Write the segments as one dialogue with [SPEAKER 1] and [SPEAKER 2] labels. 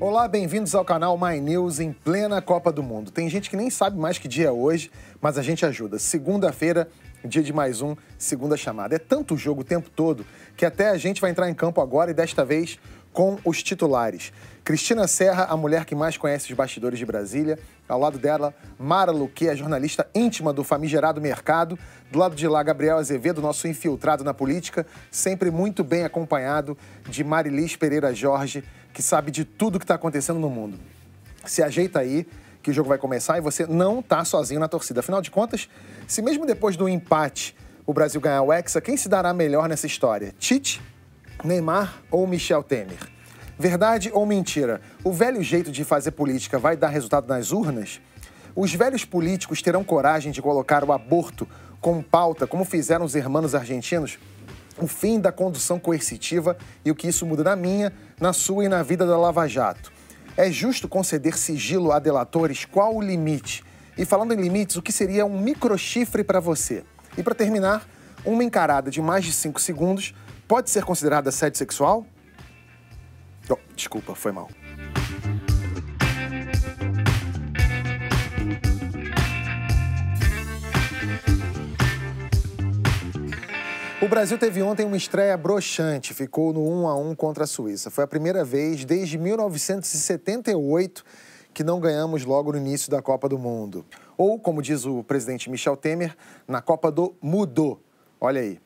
[SPEAKER 1] Olá, bem-vindos ao canal My News em plena Copa do Mundo. Tem gente que nem sabe mais que dia é hoje, mas a gente ajuda. Segunda-feira, dia de mais um Segunda Chamada. É tanto jogo o tempo todo que até a gente vai entrar em campo agora e desta vez com os titulares. Cristina Serra, a mulher que mais conhece os bastidores de Brasília. Ao lado dela, Mara Luque, a jornalista íntima do famigerado mercado. Do lado de lá, Gabriel Azevedo, nosso infiltrado na política, sempre muito bem acompanhado de Marilis Pereira Jorge, que sabe de tudo que está acontecendo no mundo. Se ajeita aí, que o jogo vai começar e você não está sozinho na torcida. Afinal de contas, se mesmo depois do empate o Brasil ganhar o Hexa, quem se dará melhor nessa história? Tite, Neymar ou Michel Temer? Verdade ou mentira? O velho jeito de fazer política vai dar resultado nas urnas? Os velhos políticos terão coragem de colocar o aborto como pauta, como fizeram os hermanos argentinos? O fim da condução coercitiva e o que isso muda na minha, na sua e na vida da Lava Jato. É justo conceder sigilo a delatores? Qual o limite? E falando em limites, o que seria um microchifre para você? E para terminar, uma encarada de mais de 5 segundos pode ser considerada assédio sexual? Oh, desculpa, foi mal. O Brasil teve ontem uma estreia broxante, ficou no 1 a 1 contra a Suíça. Foi a primeira vez desde 1978 que não ganhamos logo no início da Copa do Mundo. Ou, como diz o presidente Michel Temer, na Copa do Mudou. Olha aí.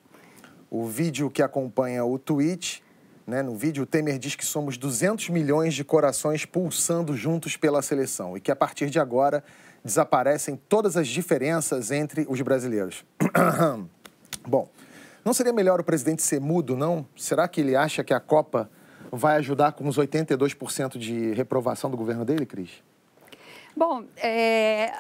[SPEAKER 1] O vídeo que acompanha o tweet, né, no vídeo o Temer diz que somos 200 milhões de corações pulsando juntos pela seleção e que a partir de agora desaparecem todas as diferenças entre os brasileiros. Bom, não seria melhor o presidente ser mudo, não? Será que ele acha que a Copa vai ajudar com os 82% de reprovação do governo dele, Cris?
[SPEAKER 2] Bom, é,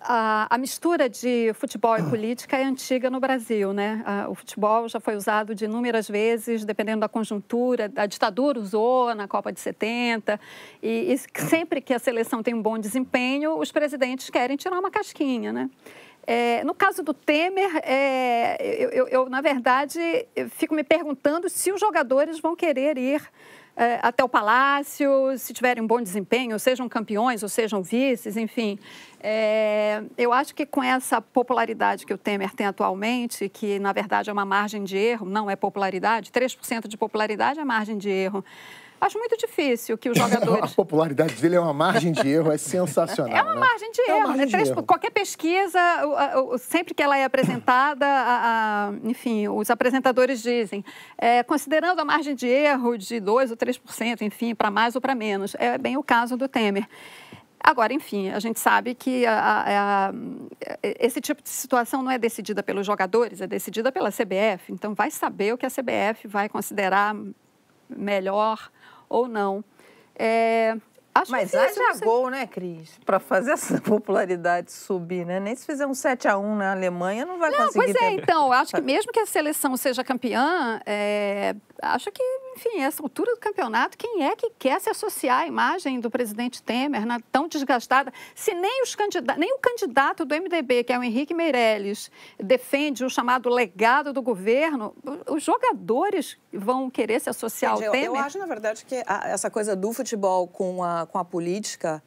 [SPEAKER 2] a, a, mistura de futebol e política é antiga no Brasil, né? O futebol já foi usado de inúmeras vezes, dependendo da conjuntura. A ditadura usou na Copa de 70. E, e sempre que a seleção tem um bom desempenho, os presidentes querem tirar uma casquinha, né? É, no caso do Temer, é, eu, eu, eu, na verdade, eu fico me perguntando se os jogadores vão querer ir é, até o Palácio, se tiverem um bom desempenho, sejam campeões ou sejam vices, enfim. É, eu acho que com essa popularidade que o Temer tem atualmente, que na verdade é uma margem de erro, não é popularidade, 3% de popularidade é margem de erro. Acho muito difícil que os jogadores.
[SPEAKER 1] a popularidade dele é uma margem de erro, é sensacional.
[SPEAKER 2] É uma
[SPEAKER 1] né?
[SPEAKER 2] margem de
[SPEAKER 1] é
[SPEAKER 2] erro.
[SPEAKER 1] Margem
[SPEAKER 2] de erro. Qualquer pesquisa, sempre que ela é apresentada, a, a, enfim, os apresentadores dizem, é, considerando a margem de erro de 2 ou 3%, enfim, para mais ou para menos. É bem o caso do Temer. Agora, enfim, a gente sabe que a, a, esse tipo de situação não é decidida pelos jogadores, é decidida pela CBF. Então, vai saber o que a CBF vai considerar melhor ou não. É,
[SPEAKER 3] Acho Mas haja gol, né, Cris? Para fazer essa popularidade subir, né? Nem se fizer um 7 a 1 na Alemanha, não vai não, conseguir.
[SPEAKER 2] Pois é, ter... então, acho que mesmo que a seleção seja campeã, é, acho que, enfim, essa altura do campeonato, quem é que quer se associar à imagem do presidente Temer, né, tão desgastada? Se nem, os candida nem o candidato do MDB, que é o Henrique Meirelles, defende o chamado legado do governo, os jogadores vão querer se associar Entendi, ao Temer?
[SPEAKER 3] Eu acho, na verdade, que a, essa coisa do futebol com a, com a política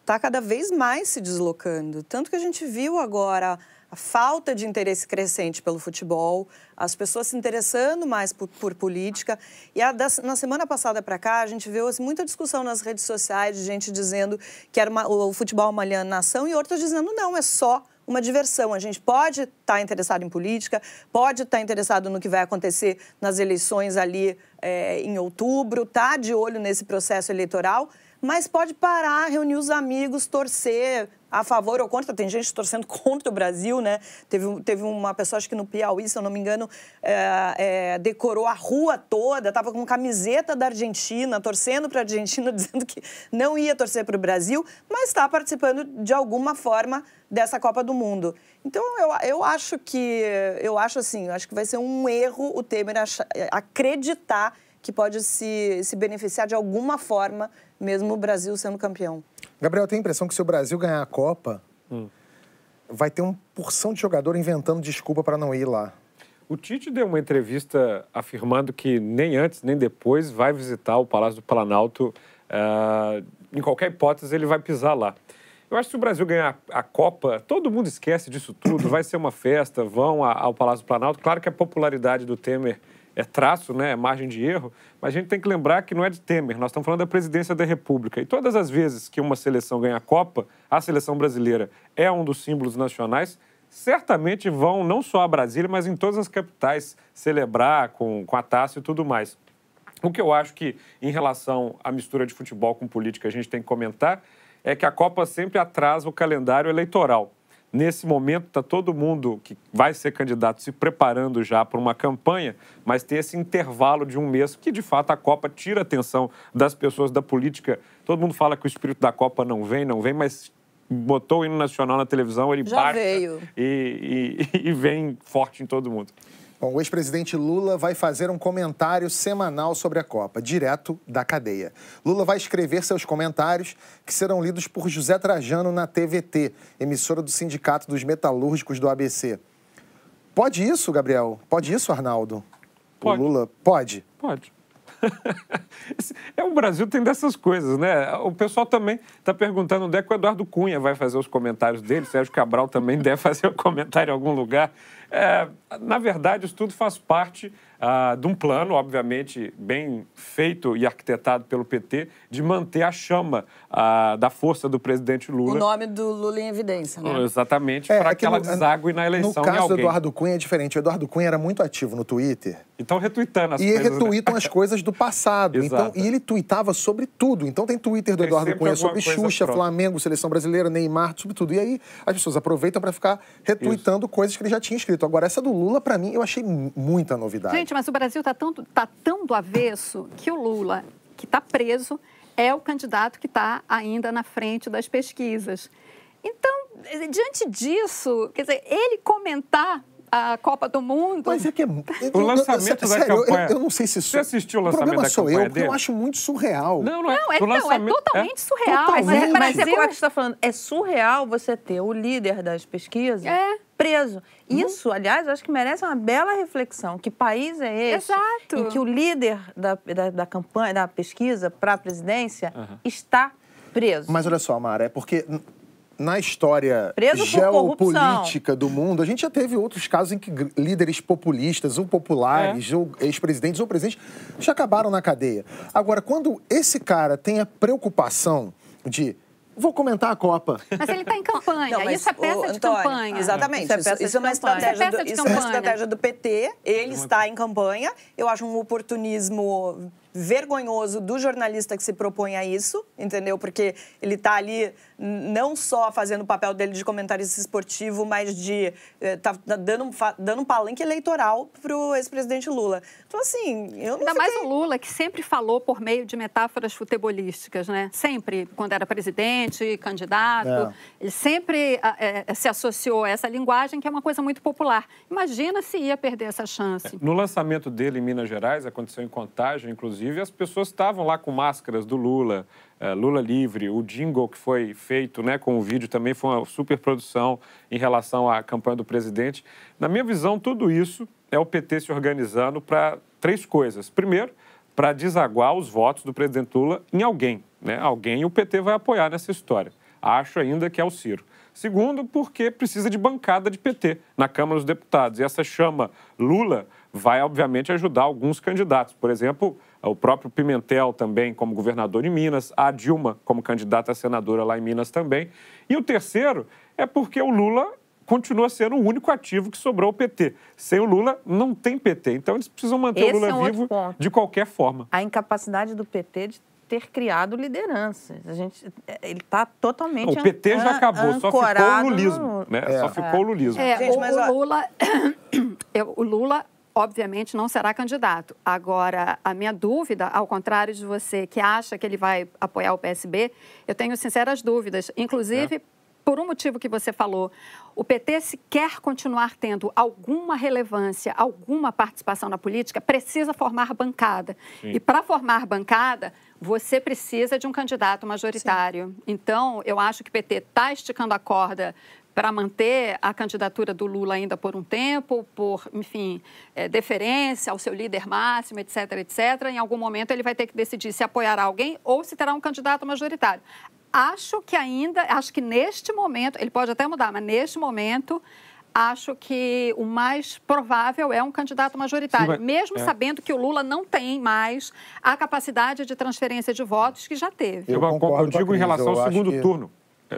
[SPEAKER 3] está cada vez mais se deslocando. Tanto que a gente viu agora a falta de interesse crescente pelo futebol, as pessoas se interessando mais por, por política. E a, da, na semana passada para cá, a gente viu assim, muita discussão nas redes sociais de gente dizendo que era uma, o, futebol uma alienação e outras dizendo não, é só uma diversão. A gente pode estar tá interessado em política, pode estar tá interessado no que vai acontecer nas eleições ali é, em outubro, tá de olho nesse processo eleitoral, mas pode parar, reunir os amigos, torcer a favor ou contra. Tem gente torcendo contra o Brasil, né? Teve, teve uma pessoa, acho que no Piauí, se eu não me engano, é, é, decorou a rua toda, estava com camiseta da Argentina, torcendo para a Argentina, dizendo que não ia torcer para o Brasil, mas está participando de alguma forma dessa Copa do Mundo. Então, eu, eu acho que, eu acho assim, eu acho que vai ser um erro o Temer achar, acreditar que pode se, se beneficiar de alguma forma, mesmo o Brasil sendo campeão.
[SPEAKER 1] Gabriel, tem a impressão que se o Brasil ganhar a Copa, hum. vai ter uma porção de jogador inventando desculpa para não ir lá.
[SPEAKER 4] O Tite deu uma entrevista afirmando que nem antes nem depois vai visitar o Palácio do Planalto uh, em qualquer hipótese, ele vai pisar lá. Eu acho que se o Brasil ganhar a Copa, todo mundo esquece disso tudo, vai ser uma festa, vão ao Palácio do Planalto. Claro que a popularidade do Temer é traço, né, é margem de erro, mas a gente tem que lembrar que não é de Temer, nós estamos falando da presidência da República. E todas as vezes que uma seleção ganha a Copa, a seleção brasileira é um dos símbolos nacionais, certamente vão não só a Brasília, mas em todas as capitais celebrar com, com a taça e tudo mais. O que eu acho que, em relação à mistura de futebol com política, a gente tem que comentar é que a Copa sempre atrasa o calendário eleitoral. Nesse momento, está todo mundo que vai ser candidato se preparando já para uma campanha, mas tem esse intervalo de um mês que, de fato, a Copa tira a atenção das pessoas da política. Todo mundo fala que o espírito da Copa não vem, não vem, mas botou o hino nacional na televisão, ele
[SPEAKER 3] já
[SPEAKER 4] baixa. E, e, e vem forte em todo mundo.
[SPEAKER 1] Bom, o ex-presidente Lula vai fazer um comentário semanal sobre a Copa, direto da cadeia. Lula vai escrever seus comentários, que serão lidos por José Trajano na TVT, emissora do Sindicato dos Metalúrgicos do ABC. Pode isso, Gabriel? Pode isso, Arnaldo?
[SPEAKER 4] Pode.
[SPEAKER 1] O Lula pode?
[SPEAKER 4] Pode. é, o Brasil tem dessas coisas, né? O pessoal também está perguntando onde é que o Eduardo Cunha vai fazer os comentários dele. Sérgio Cabral também deve fazer o um comentário em algum lugar. É, na verdade, isso tudo faz parte ah, de um plano, obviamente, bem feito e arquitetado pelo PT, de manter a chama ah, da força do presidente Lula.
[SPEAKER 3] O nome do Lula em evidência, né?
[SPEAKER 4] Exatamente, é, para é que, ela desague na eleição.
[SPEAKER 1] No caso do Eduardo Cunha é diferente. O Eduardo Cunha era muito ativo no Twitter.
[SPEAKER 4] Então retweetando as
[SPEAKER 1] e
[SPEAKER 4] coisas.
[SPEAKER 1] E retweetam né? as coisas do passado. então, e ele tweetava sobre tudo. Então tem Twitter do tem Eduardo Cunha sobre Xuxa, pronto. Flamengo, Seleção Brasileira, Neymar, sobre tudo. E aí as pessoas aproveitam para ficar retweetando Isso. coisas que ele já tinha escrito. Agora, essa do Lula, para mim, eu achei muita novidade.
[SPEAKER 2] Gente, mas o Brasil está tão, tá tão do avesso que o Lula, que está preso, é o candidato que está ainda na frente das pesquisas. Então, diante disso, quer dizer, ele comentar a Copa do Mundo.
[SPEAKER 1] Mas é que é.
[SPEAKER 4] o lançamento da sério, campanha.
[SPEAKER 1] Eu, eu, não sei se
[SPEAKER 4] isso. Você assistiu o lançamento
[SPEAKER 1] o problema sou eu,
[SPEAKER 4] dele?
[SPEAKER 1] eu acho muito surreal.
[SPEAKER 2] Não, não é. Não, é, não, é totalmente é? surreal. Totalmente.
[SPEAKER 5] Mas, é, mas é como é que você está falando? É surreal você ter o líder das pesquisas.
[SPEAKER 2] É
[SPEAKER 5] preso. Uhum. Isso, aliás, eu acho que merece uma bela reflexão. Que país é esse
[SPEAKER 2] Exato.
[SPEAKER 5] em que o líder da, da, da campanha, da pesquisa para a presidência uhum. está preso?
[SPEAKER 1] Mas olha só, Mara, é porque na história Preso geopolítica do mundo, a gente já teve outros casos em que líderes populistas, ou populares, é. ou ex-presidentes, ou presidentes, já acabaram na cadeia. Agora, quando esse cara tem a preocupação de Vou comentar a Copa.
[SPEAKER 2] Mas ele está em campanha. Não, isso é peça o, de Antônio, campanha.
[SPEAKER 3] Exatamente. Isso é, isso, isso é uma estratégia do, isso é uma estratégia do PT. Ele está em campanha. Eu acho um oportunismo vergonhoso do jornalista que se propõe a isso, entendeu? Porque ele está ali não só fazendo o papel dele de comentarista esportivo, mas de eh, tá, tá dando, dando um palanque eleitoral para o ex-presidente Lula. Então, assim, eu não
[SPEAKER 2] Ainda
[SPEAKER 3] fiquei...
[SPEAKER 2] mais o Lula, que sempre falou por meio de metáforas futebolísticas, né? Sempre, quando era presidente, candidato, é. ele sempre é, se associou a essa linguagem, que é uma coisa muito popular. Imagina se ia perder essa chance.
[SPEAKER 4] No lançamento dele em Minas Gerais, aconteceu em Contagem, inclusive, as pessoas estavam lá com máscaras do Lula, é, Lula livre, o jingle que foi feito né, com o vídeo também foi uma super produção em relação à campanha do presidente. Na minha visão, tudo isso é o PT se organizando para três coisas. Primeiro, para desaguar os votos do presidente Lula em alguém. Né? Alguém o PT vai apoiar nessa história. Acho ainda que é o Ciro. Segundo, porque precisa de bancada de PT na Câmara dos Deputados. E essa chama Lula vai, obviamente, ajudar alguns candidatos. Por exemplo, o próprio Pimentel também como governador de Minas, a Dilma como candidata a senadora lá em Minas também. E o terceiro é porque o Lula continua sendo o único ativo que sobrou ao PT. Sem o Lula, não tem PT. Então, eles precisam manter
[SPEAKER 5] Esse
[SPEAKER 4] o Lula
[SPEAKER 5] é um
[SPEAKER 4] vivo de qualquer forma.
[SPEAKER 5] A incapacidade do PT de ter criado lideranças. A gente, ele está totalmente
[SPEAKER 4] O PT já acabou, só ficou o lulismo. No... Né? É. Só ficou o lulismo.
[SPEAKER 2] É, gente, mas, o, Lula, o Lula obviamente não será candidato. Agora, a minha dúvida, ao contrário de você que acha que ele vai apoiar o PSB, eu tenho sinceras dúvidas. Inclusive, é. por um motivo que você falou, o PT, se quer continuar tendo alguma relevância, alguma participação na política, precisa formar bancada. Sim. E para formar bancada, você precisa de um candidato majoritário. Sim. Então, eu acho que o PT está esticando a corda para manter a candidatura do Lula ainda por um tempo, por, enfim, é, deferência ao seu líder máximo, etc., etc. Em algum momento ele vai ter que decidir se apoiará alguém ou se terá um candidato majoritário. Acho que ainda, acho que neste momento, ele pode até mudar, mas neste momento acho que o mais provável é um candidato majoritário, Sim, mas, mesmo é. sabendo que o Lula não tem mais a capacidade de transferência de votos que já teve.
[SPEAKER 4] Eu, eu, eu digo em relação ao segundo que... turno.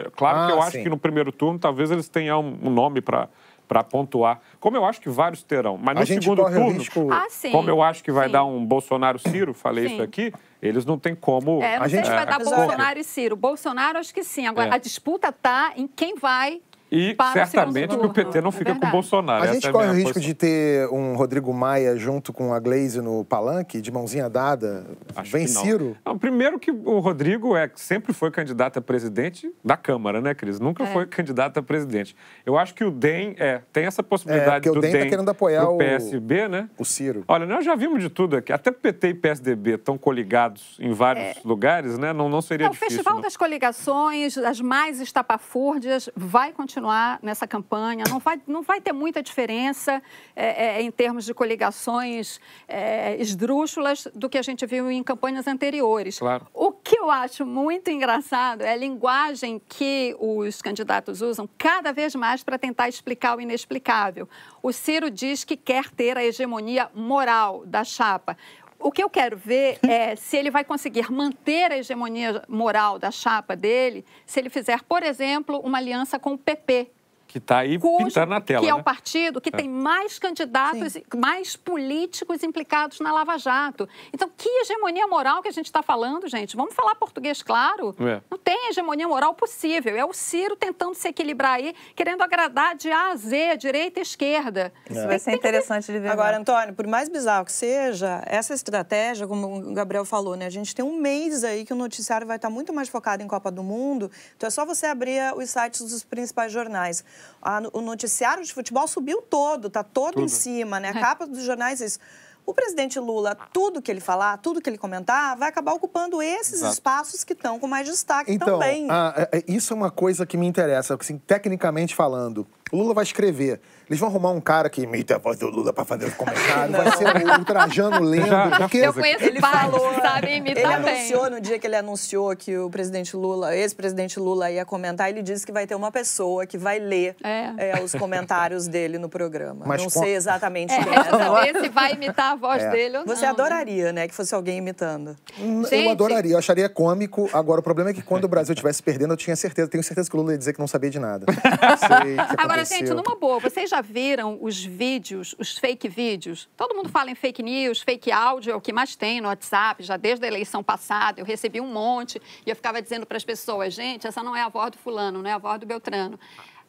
[SPEAKER 4] É, claro ah, que eu acho que no primeiro turno talvez eles tenham um nome para para pontuar, como eu acho que vários terão. Mas no segundo turno, risco... ah, como eu acho que vai sim. dar um Bolsonaro-Ciro, falei sim. isso aqui, eles não têm como...
[SPEAKER 2] É, não a sei gente... se vai dar Bolsonaro e Ciro. Bolsonaro, acho que sim. Agora, é. a disputa está em quem vai
[SPEAKER 4] e certamente o, o PT não fica é com o Bolsonaro.
[SPEAKER 1] A gente é corre o risco posição. de ter um Rodrigo Maia junto com a Glaze no palanque, de mãozinha dada? Acho Vem Ciro?
[SPEAKER 4] Não. não. primeiro que o Rodrigo é, sempre foi candidato a presidente da Câmara, né, Cris? Nunca é. foi candidato a presidente. Eu acho que o DEM é, tem essa possibilidade é, do
[SPEAKER 1] o DEM, DEM tá querendo apoiar
[SPEAKER 4] o PSB, né?
[SPEAKER 1] O Ciro.
[SPEAKER 4] Olha, nós já vimos de tudo aqui. Até PT e PSDB estão coligados em vários é. lugares, né? Não, não seria difícil.
[SPEAKER 2] O Festival não. das Coligações, as mais estapafúrdias, vai continuar nessa campanha campanha, não vai, não vai ter muita diferença é, é, em termos de coligações é, esdrúxulas do que a gente viu em campanhas anteriores.
[SPEAKER 4] Claro.
[SPEAKER 2] O que eu acho muito engraçado é a linguagem que os candidatos usam cada vez mais para tentar explicar o inexplicável. O Ciro diz que quer ter a hegemonia moral da chapa. O que eu quero ver é se ele vai conseguir manter a hegemonia moral da chapa dele, se ele fizer, por exemplo, uma aliança com o PP,
[SPEAKER 4] que está aí Cujo, pintando na tela.
[SPEAKER 2] Que
[SPEAKER 4] é
[SPEAKER 2] o partido que é. tem mais candidatos, Sim. mais políticos implicados na Lava Jato. Então, que hegemonia moral que a gente está falando, gente? Vamos falar português claro? É. Não tem hegemonia moral possível. É o Ciro tentando se equilibrar aí, querendo agradar de A a Z, direita e esquerda.
[SPEAKER 5] Isso vai ser interessante de ver.
[SPEAKER 3] Agora, Antônio, por mais bizarro que seja, essa estratégia, como o Gabriel falou, né? A gente tem um mês aí que o noticiário vai estar muito mais focado em Copa do Mundo. Então, é só você abrir os sites dos principais jornais a, o noticiário de futebol subiu todo, tá todo Tudo. em cima, né? A capa dos jornais é isso. O presidente Lula, tudo que ele falar, tudo que ele comentar, vai acabar ocupando esses Exato. espaços que estão com mais destaque
[SPEAKER 1] então,
[SPEAKER 3] também.
[SPEAKER 1] Ah, isso é uma coisa que me interessa, assim, tecnicamente falando. O Lula vai escrever. Eles vão arrumar um cara que imita a voz do Lula para fazer os comentários. vai ser o Trajano lendo.
[SPEAKER 2] Porque... Eu conheço ele falou, sabe imitar
[SPEAKER 3] Ele bem. anunciou, no dia que ele anunciou que o presidente Lula, ex-presidente Lula ia comentar, ele disse que vai ter uma pessoa que vai ler é. É, os comentários dele no programa. Mas não com... sei exatamente é, quem é.
[SPEAKER 2] Saber se vai imitar a voz é. dele ou
[SPEAKER 3] não. Você né? adoraria, né, que fosse alguém imitando.
[SPEAKER 1] Gente... Eu adoraria, eu acharia cômico. Agora, o problema é que quando o Brasil estivesse perdendo, eu tinha certeza, tenho certeza que o Lula ia dizer que não sabia de nada.
[SPEAKER 2] Sei que Agora, gente, numa boa, vocês já viram os vídeos, os fake vídeos? Todo mundo fala em fake news, fake áudio é o que mais tem no WhatsApp, já desde a eleição passada. Eu recebi um monte e eu ficava dizendo para as pessoas: gente, essa não é a voz do Fulano, não é a voz do Beltrano.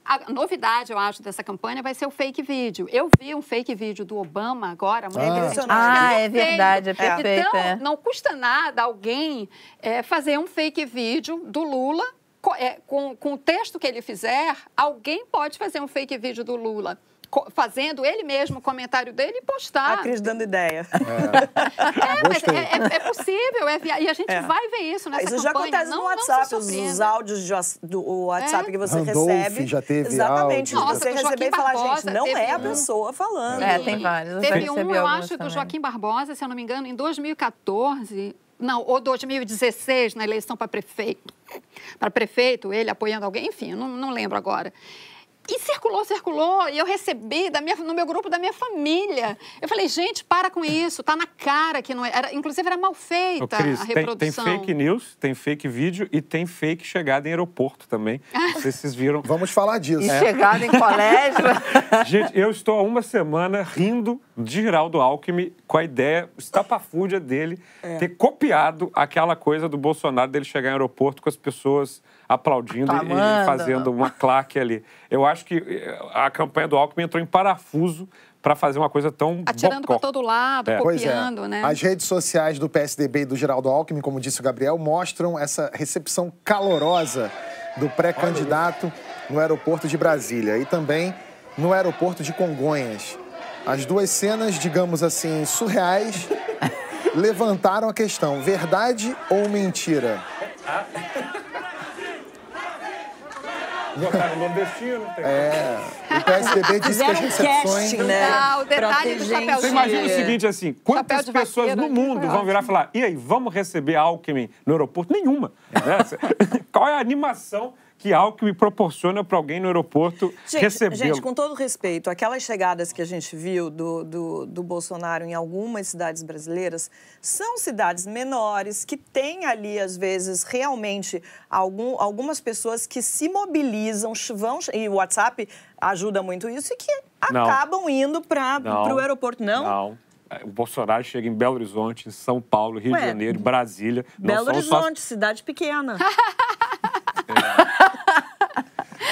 [SPEAKER 2] A novidade, eu acho, dessa campanha vai ser o fake vídeo. Eu vi um fake vídeo do Obama agora, muito
[SPEAKER 5] ah. Ah, é verdade, é perfeito.
[SPEAKER 2] Então,
[SPEAKER 5] é.
[SPEAKER 2] não custa nada alguém é, fazer um fake vídeo do Lula é, com, com o texto que ele fizer, alguém pode fazer um fake vídeo do Lula fazendo ele mesmo o comentário dele e postar.
[SPEAKER 3] A Cris dando ideia.
[SPEAKER 2] É, é mas é, é, é possível, é via... e a gente é. vai ver isso nessa
[SPEAKER 3] isso
[SPEAKER 2] campanha.
[SPEAKER 3] Isso já acontece não, no WhatsApp, os, os, áudios de, do WhatsApp que você Randolph recebe.
[SPEAKER 1] já teve
[SPEAKER 3] Exatamente,
[SPEAKER 1] áudio.
[SPEAKER 3] Nossa, você receber e falar, gente, não é a pessoa falando.
[SPEAKER 5] É, tem vários.
[SPEAKER 2] Teve um, eu acho, também. do Joaquim Barbosa, se eu não me engano, em 2014 não, ou 2016, na eleição para prefeito. Para prefeito, ele apoiando alguém, enfim, não, não lembro agora. E circulou, circulou, e eu recebi da minha, no meu grupo da minha família. Eu falei, gente, para com isso, tá na cara que não é, era. Inclusive, era mal feita Ô, Cris, a reprodução.
[SPEAKER 4] Tem, tem, fake news, tem fake vídeo e tem fake chegada em aeroporto também. Não sei se vocês viram.
[SPEAKER 1] Vamos falar disso.
[SPEAKER 5] E é. chegada em colégio.
[SPEAKER 4] gente, eu estou há uma semana rindo de Geraldo Alckmin com a ideia estapafúrdia dele é. ter copiado aquela coisa do Bolsonaro dele chegar em aeroporto com as pessoas aplaudindo tá e, fazendo uma claque ali. Eu acho que eh, a campanha do Alckmin entrou em parafuso para fazer uma coisa tão
[SPEAKER 2] atirando para todo lado, é. copiando,
[SPEAKER 1] é.
[SPEAKER 2] né?
[SPEAKER 1] As redes sociais do PSDB e do Geraldo Alckmin, como disse o Gabriel, mostram essa recepção calorosa do pré-candidato no aeroporto de Brasília e também no aeroporto de Congonhas. As duas cenas, digamos assim, surreais, levantaram a questão: verdade ou mentira?
[SPEAKER 4] Votaram no nordestino. Tem...
[SPEAKER 1] É, o PSDB disse que as recepções...
[SPEAKER 3] casting, né?
[SPEAKER 2] Ah, o detalhe do chapéuzinho.
[SPEAKER 4] Você imagina o seguinte, assim, quantas
[SPEAKER 2] Chapéu
[SPEAKER 4] pessoas no mundo vão virar e falar, e aí, vamos receber Alckmin no aeroporto? Nenhuma. né? Qual é a animação que Alckmin proporciona para alguém no aeroporto recebê-lo?
[SPEAKER 3] gente, com todo respeito, aquelas chegadas que a gente viu do, do, do Bolsonaro em algumas cidades brasileiras são cidades menores que têm ali, às vezes, realmente algum, algumas pessoas que se mobilizam, vão, e o WhatsApp ajuda muito isso, e que
[SPEAKER 4] Não.
[SPEAKER 3] acabam indo para o aeroporto. Não?
[SPEAKER 4] Não. É, O Bolsonaro chega em Belo Horizonte, em São Paulo, Rio
[SPEAKER 3] Ué,
[SPEAKER 4] de Janeiro, Brasília. Não
[SPEAKER 3] Belo
[SPEAKER 4] são só-
[SPEAKER 3] Horizonte, cidade pequena.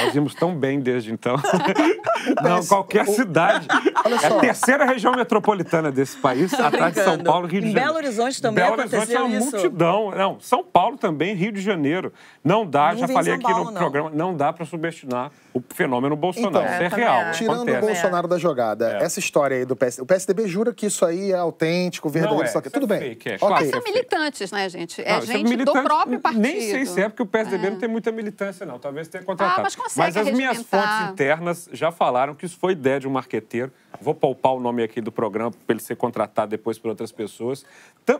[SPEAKER 4] Nós vimos tão bem desde então. Não, qualquer cidade.
[SPEAKER 1] Olha
[SPEAKER 4] É a
[SPEAKER 1] só.
[SPEAKER 4] terceira região metropolitana desse país, atrás de São
[SPEAKER 3] brincando.
[SPEAKER 4] Paulo, Rio de
[SPEAKER 3] Em
[SPEAKER 4] Janeiro.
[SPEAKER 3] Belo Horizonte também
[SPEAKER 4] Belo Horizonte é
[SPEAKER 3] aconteceu
[SPEAKER 4] uma
[SPEAKER 3] isso?
[SPEAKER 4] multidão. Não, São Paulo também, Rio de Janeiro. Não dá,
[SPEAKER 3] Não
[SPEAKER 4] já falei aqui
[SPEAKER 3] Paulo,
[SPEAKER 4] no
[SPEAKER 3] não.
[SPEAKER 4] programa, não dá para subestimar o fenômeno Bolsonaro.
[SPEAKER 1] Então,
[SPEAKER 4] isso é
[SPEAKER 5] É,
[SPEAKER 4] real.
[SPEAKER 5] acho.
[SPEAKER 1] Tirando o
[SPEAKER 4] acontece.
[SPEAKER 1] Bolsonaro da jogada,
[SPEAKER 4] É.
[SPEAKER 1] essa história aí do PSDB, o PSDB jura que isso aí é autêntico, verdadeiro,
[SPEAKER 4] Não é,
[SPEAKER 1] só que
[SPEAKER 4] é
[SPEAKER 1] tudo bem.
[SPEAKER 4] fake, é,
[SPEAKER 1] Ok.
[SPEAKER 4] claro.
[SPEAKER 2] São
[SPEAKER 4] é
[SPEAKER 2] militantes, né, gente? É
[SPEAKER 4] Não, isso
[SPEAKER 2] gente do próprio partido.
[SPEAKER 4] Nem sei se é, porque o PSDB não tem muita militância, não. Talvez tenha contratado.
[SPEAKER 2] Ah, mas consegue
[SPEAKER 4] as minhas fontes internas já falaram que isso foi ideia de um marqueteiro. Vou poupar o nome aqui do programa para ele ser contratado depois por outras pessoas.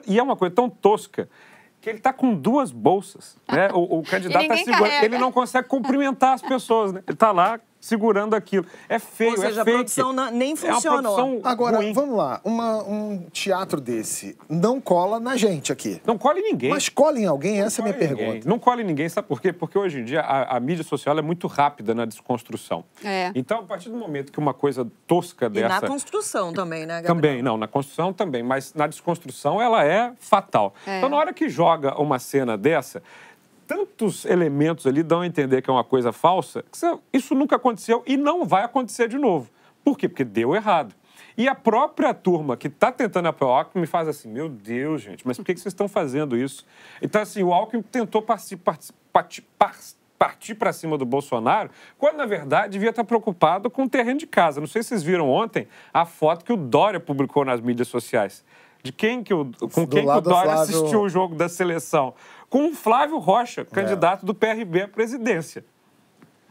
[SPEAKER 4] E é uma coisa tão tosca que ele está com duas bolsas. Né? O, o candidato está segurando.
[SPEAKER 2] carrega.
[SPEAKER 4] Ele não consegue cumprimentar as pessoas. Né? Ele está lá segurando aquilo. É feio,
[SPEAKER 3] Ou seja,
[SPEAKER 4] é
[SPEAKER 3] a
[SPEAKER 4] fake.
[SPEAKER 3] produção não- nem
[SPEAKER 4] É uma
[SPEAKER 3] funcionou.
[SPEAKER 4] produção
[SPEAKER 1] Agora,
[SPEAKER 4] ruim.
[SPEAKER 1] vamos lá, uma- um teatro desse não cola na gente aqui.
[SPEAKER 4] Não colhe ninguém.
[SPEAKER 1] Mas cola em alguém? Essa é a minha
[SPEAKER 4] colhe ninguém.
[SPEAKER 1] pergunta.
[SPEAKER 4] Não colhe ninguém, sabe por quê? Porque hoje em dia a, a mídia social é muito rápida na desconstrução.
[SPEAKER 2] É.
[SPEAKER 4] Então, a partir do momento que uma coisa tosca
[SPEAKER 3] E
[SPEAKER 4] dessa.
[SPEAKER 3] na construção também, né, Gabriel?
[SPEAKER 4] Também, não, na construção também, mas na desconstrução ela é fatal.
[SPEAKER 2] É.
[SPEAKER 4] Então, na hora que joga uma cena dessa, tantos elementos ali dão a entender que é uma coisa falsa, que isso- nunca aconteceu e não vai acontecer de novo. Por quê? Porque deu errado. E a própria turma que está tentando apoiar o Alckmin me faz assim, meu Deus, gente, mas por que que vocês estão fazendo isso? Então, assim, o Alckmin tentou parti- parti- parti- par- partir para cima do Bolsonaro, quando, na verdade, devia estar preocupado com o terreno de casa. Não sei se vocês viram ontem a foto que o Dória publicou nas mídias sociais. De quem que o, com
[SPEAKER 1] Do
[SPEAKER 4] quem que o Dória
[SPEAKER 1] Flávio-
[SPEAKER 4] assistiu o jogo da seleção? Com o Flávio Rocha, candidato do PRB à presidência.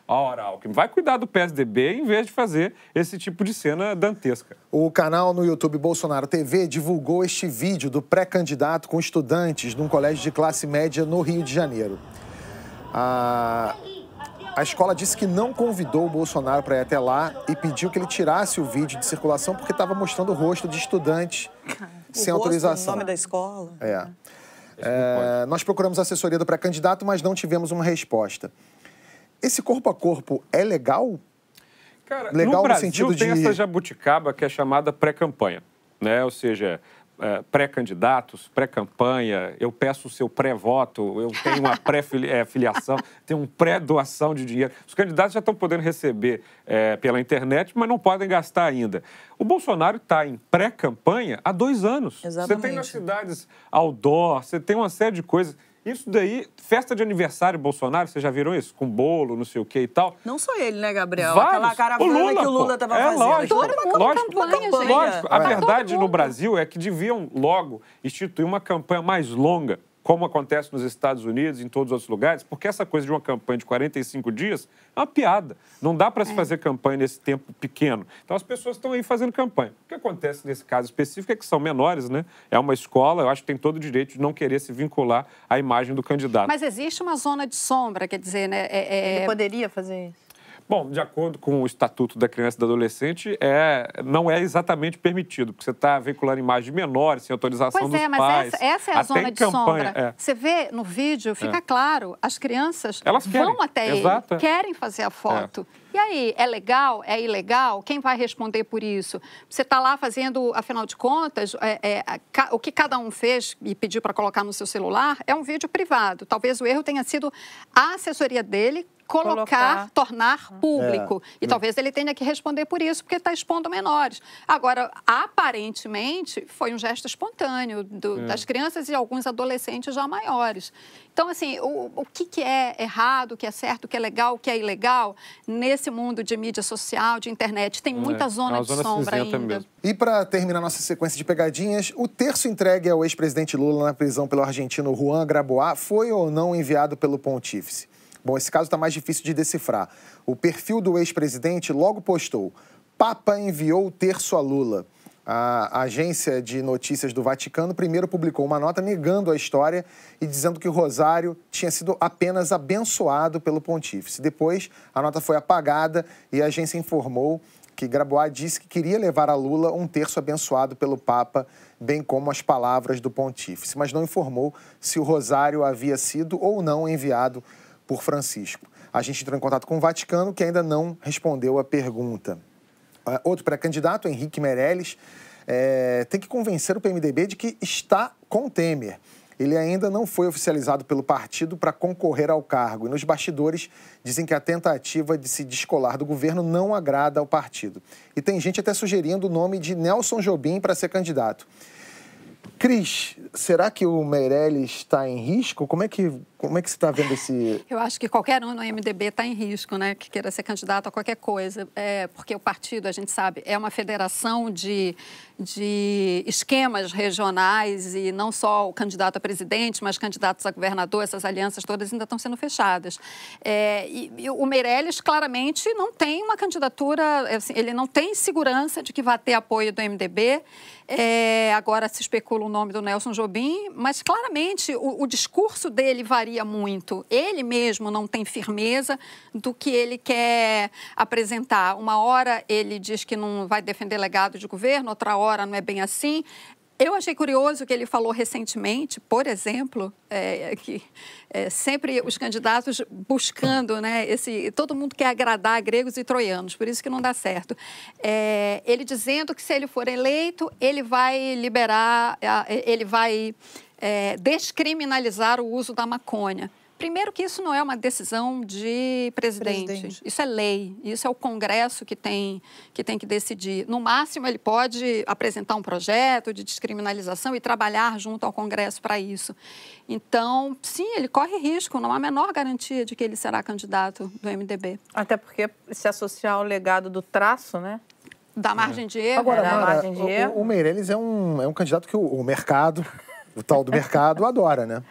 [SPEAKER 4] Ora, Alckmin, vai cuidar do PSDB em vez de fazer esse tipo de cena dantesca.
[SPEAKER 1] O canal no YouTube Bolsonaro TV divulgou este vídeo do pré-candidato com estudantes num colégio de classe média no Rio de Janeiro. A, a escola disse que não convidou o Bolsonaro para ir até lá e pediu que ele tirasse o vídeo de circulação porque estava mostrando o rosto de estudantes sem
[SPEAKER 3] o rosto,
[SPEAKER 1] autorização.
[SPEAKER 3] O nome da escola.
[SPEAKER 1] É. É, nós procuramos assessoria do pré-candidato, mas não tivemos uma resposta. Esse corpo a corpo é legal?
[SPEAKER 4] Cara,
[SPEAKER 1] Legal
[SPEAKER 4] no
[SPEAKER 1] no
[SPEAKER 4] Brasil
[SPEAKER 1] sentido
[SPEAKER 4] tem
[SPEAKER 1] de-
[SPEAKER 4] essa jabuticaba que é chamada pré-campanha, né? Ou seja, é, pré-candidatos, pré-campanha, eu peço o seu pré-voto, eu tenho uma pré-filiação, tenho um pré-doação de dinheiro. Os candidatos já estão podendo receber é, pela internet, mas não podem gastar ainda. O Bolsonaro está em pré-campanha há dois anos. Você tem
[SPEAKER 3] Exatamente.
[SPEAKER 4] nas cidades outdoor, você tem uma série de coisas. Isso daí, festa de aniversário Bolsonaro, vocês já viram isso? Com bolo, não sei o que e tal.
[SPEAKER 3] Não só ele, né, Gabriel?
[SPEAKER 4] Vários.
[SPEAKER 3] Aquela caravana
[SPEAKER 4] O Lula,
[SPEAKER 3] que o Lula
[SPEAKER 4] pô.
[SPEAKER 3] estava
[SPEAKER 4] é,
[SPEAKER 3] fazendo.
[SPEAKER 4] Lógico,
[SPEAKER 3] uma
[SPEAKER 4] lógico,
[SPEAKER 2] campanha, gente.
[SPEAKER 4] lógico. A
[SPEAKER 3] É.
[SPEAKER 4] verdade no. Brasil é que deviam logo instituir uma campanha mais longa, como acontece nos Estados Unidos e em todos os outros lugares, porque essa coisa de uma campanha de 45 dias é uma piada. Não dá para se fazer campanha nesse tempo pequeno. Então as pessoas estão aí fazendo campanha. O que acontece nesse caso específico é que são menores, né? É uma escola, eu acho que tem todo o direito de não querer se vincular à imagem do candidato.
[SPEAKER 2] Mas existe uma zona de sombra, quer dizer, né? é- é-
[SPEAKER 5] Ele poderia fazer isso.
[SPEAKER 4] Bom, de acordo com o Estatuto da Criança e do Adolescente, é, não é exatamente permitido, porque você está veiculando imagens de menores, sem autorização
[SPEAKER 2] Pois
[SPEAKER 4] dos
[SPEAKER 2] é, mas
[SPEAKER 4] pais.
[SPEAKER 2] essa, essa é a zona de
[SPEAKER 4] campanha,
[SPEAKER 2] sombra.
[SPEAKER 4] é.
[SPEAKER 2] Você vê no vídeo, fica claro, as crianças
[SPEAKER 4] Elas querem,
[SPEAKER 2] vão até
[SPEAKER 4] exato, é.
[SPEAKER 2] ele, querem fazer a foto. E aí, é legal? É ilegal? Quem vai responder por isso? Você está lá fazendo, afinal de contas, é, é, a ca- o que cada um fez e pediu para colocar no seu celular é um vídeo privado. Talvez o erro tenha sido a assessoria dele colocar,
[SPEAKER 5] Colocar.
[SPEAKER 2] tornar público. E talvez ele tenha que responder por isso, porque está expondo menores. Agora, aparentemente, foi um gesto espontâneo do-
[SPEAKER 4] É.
[SPEAKER 2] das crianças e alguns adolescentes já maiores. Então, assim, o, o que, que é errado, o que é certo, o que é legal, o que é ilegal, nesse mundo de mídia social, de internet, tem muita
[SPEAKER 4] É,
[SPEAKER 2] zona
[SPEAKER 4] é
[SPEAKER 2] de
[SPEAKER 4] zona
[SPEAKER 2] sombra ainda.
[SPEAKER 4] mesmo.
[SPEAKER 1] E para terminar nossa sequência de pegadinhas, o terço entregue ao ex-presidente Lula na prisão pelo argentino Juan Grabois foi ou não enviado pelo pontífice? Bom, esse caso está mais difícil de decifrar. O perfil do ex-presidente logo postou: Papa enviou o terço a Lula. A agência de notícias do Vaticano primeiro publicou uma nota negando a história e dizendo que o Rosário tinha sido apenas abençoado pelo pontífice. Depois, a nota foi apagada e a agência informou que Grabois disse que queria levar a Lula um terço abençoado pelo Papa, bem como as palavras do pontífice, mas não informou se o Rosário havia sido ou não enviado por Francisco. A gente entrou em contato com o Vaticano, que ainda não respondeu a pergunta. Uh, outro pré-candidato, Henrique Meirelles, é, tem que convencer o PMDB de que está com Temer. Ele ainda não foi oficializado pelo partido para concorrer ao cargo. E nos bastidores dizem que a tentativa de se descolar do governo não agrada ao partido. E tem gente até sugerindo o nome de Nelson Jobim para ser candidato. Cris, será que o Meirelles está em risco? Como é que, como é que você está vendo esse...
[SPEAKER 2] Eu acho que qualquer um no MDB está em risco, né? Que queira ser candidato a qualquer coisa. É, porque o partido, a gente sabe, é uma federação de, de esquemas regionais e não só o candidato a presidente, mas candidatos a governador, essas alianças todas ainda estão sendo fechadas. É, e, e, o Meirelles claramente não tem uma candidatura, assim, ele não tem segurança de que vai ter apoio do MDB. É, agora se especula o nome do Nelson Jobim, mas claramente o, o, discurso dele varia muito. Ele mesmo não tem firmeza do que ele quer apresentar. Uma hora ele diz que não vai defender legado de governo, outra hora não é bem assim. Eu achei curioso que ele falou recentemente, por exemplo, é, que é, sempre os candidatos buscando, né, esse, todo mundo quer agradar gregos e troianos, por isso que não dá certo. É, ele dizendo que se ele for eleito, ele vai liberar, ele vai é, descriminalizar o uso da maconha. Primeiro que isso não é uma decisão de presidente. presidente. Isso é lei. Isso é o Congresso que tem, que tem que decidir. No máximo, ele pode apresentar um projeto de descriminalização e trabalhar junto ao Congresso para isso. Então, sim, ele corre risco. Não há a menor garantia de que ele será candidato do MDB.
[SPEAKER 5] Até porque se associar ao legado do traço, né?
[SPEAKER 2] Da margem de erro.
[SPEAKER 1] Agora, Mara, margem de erro. O, o Meirelles é um, é um candidato que o, o mercado, o tal do mercado, adora, né?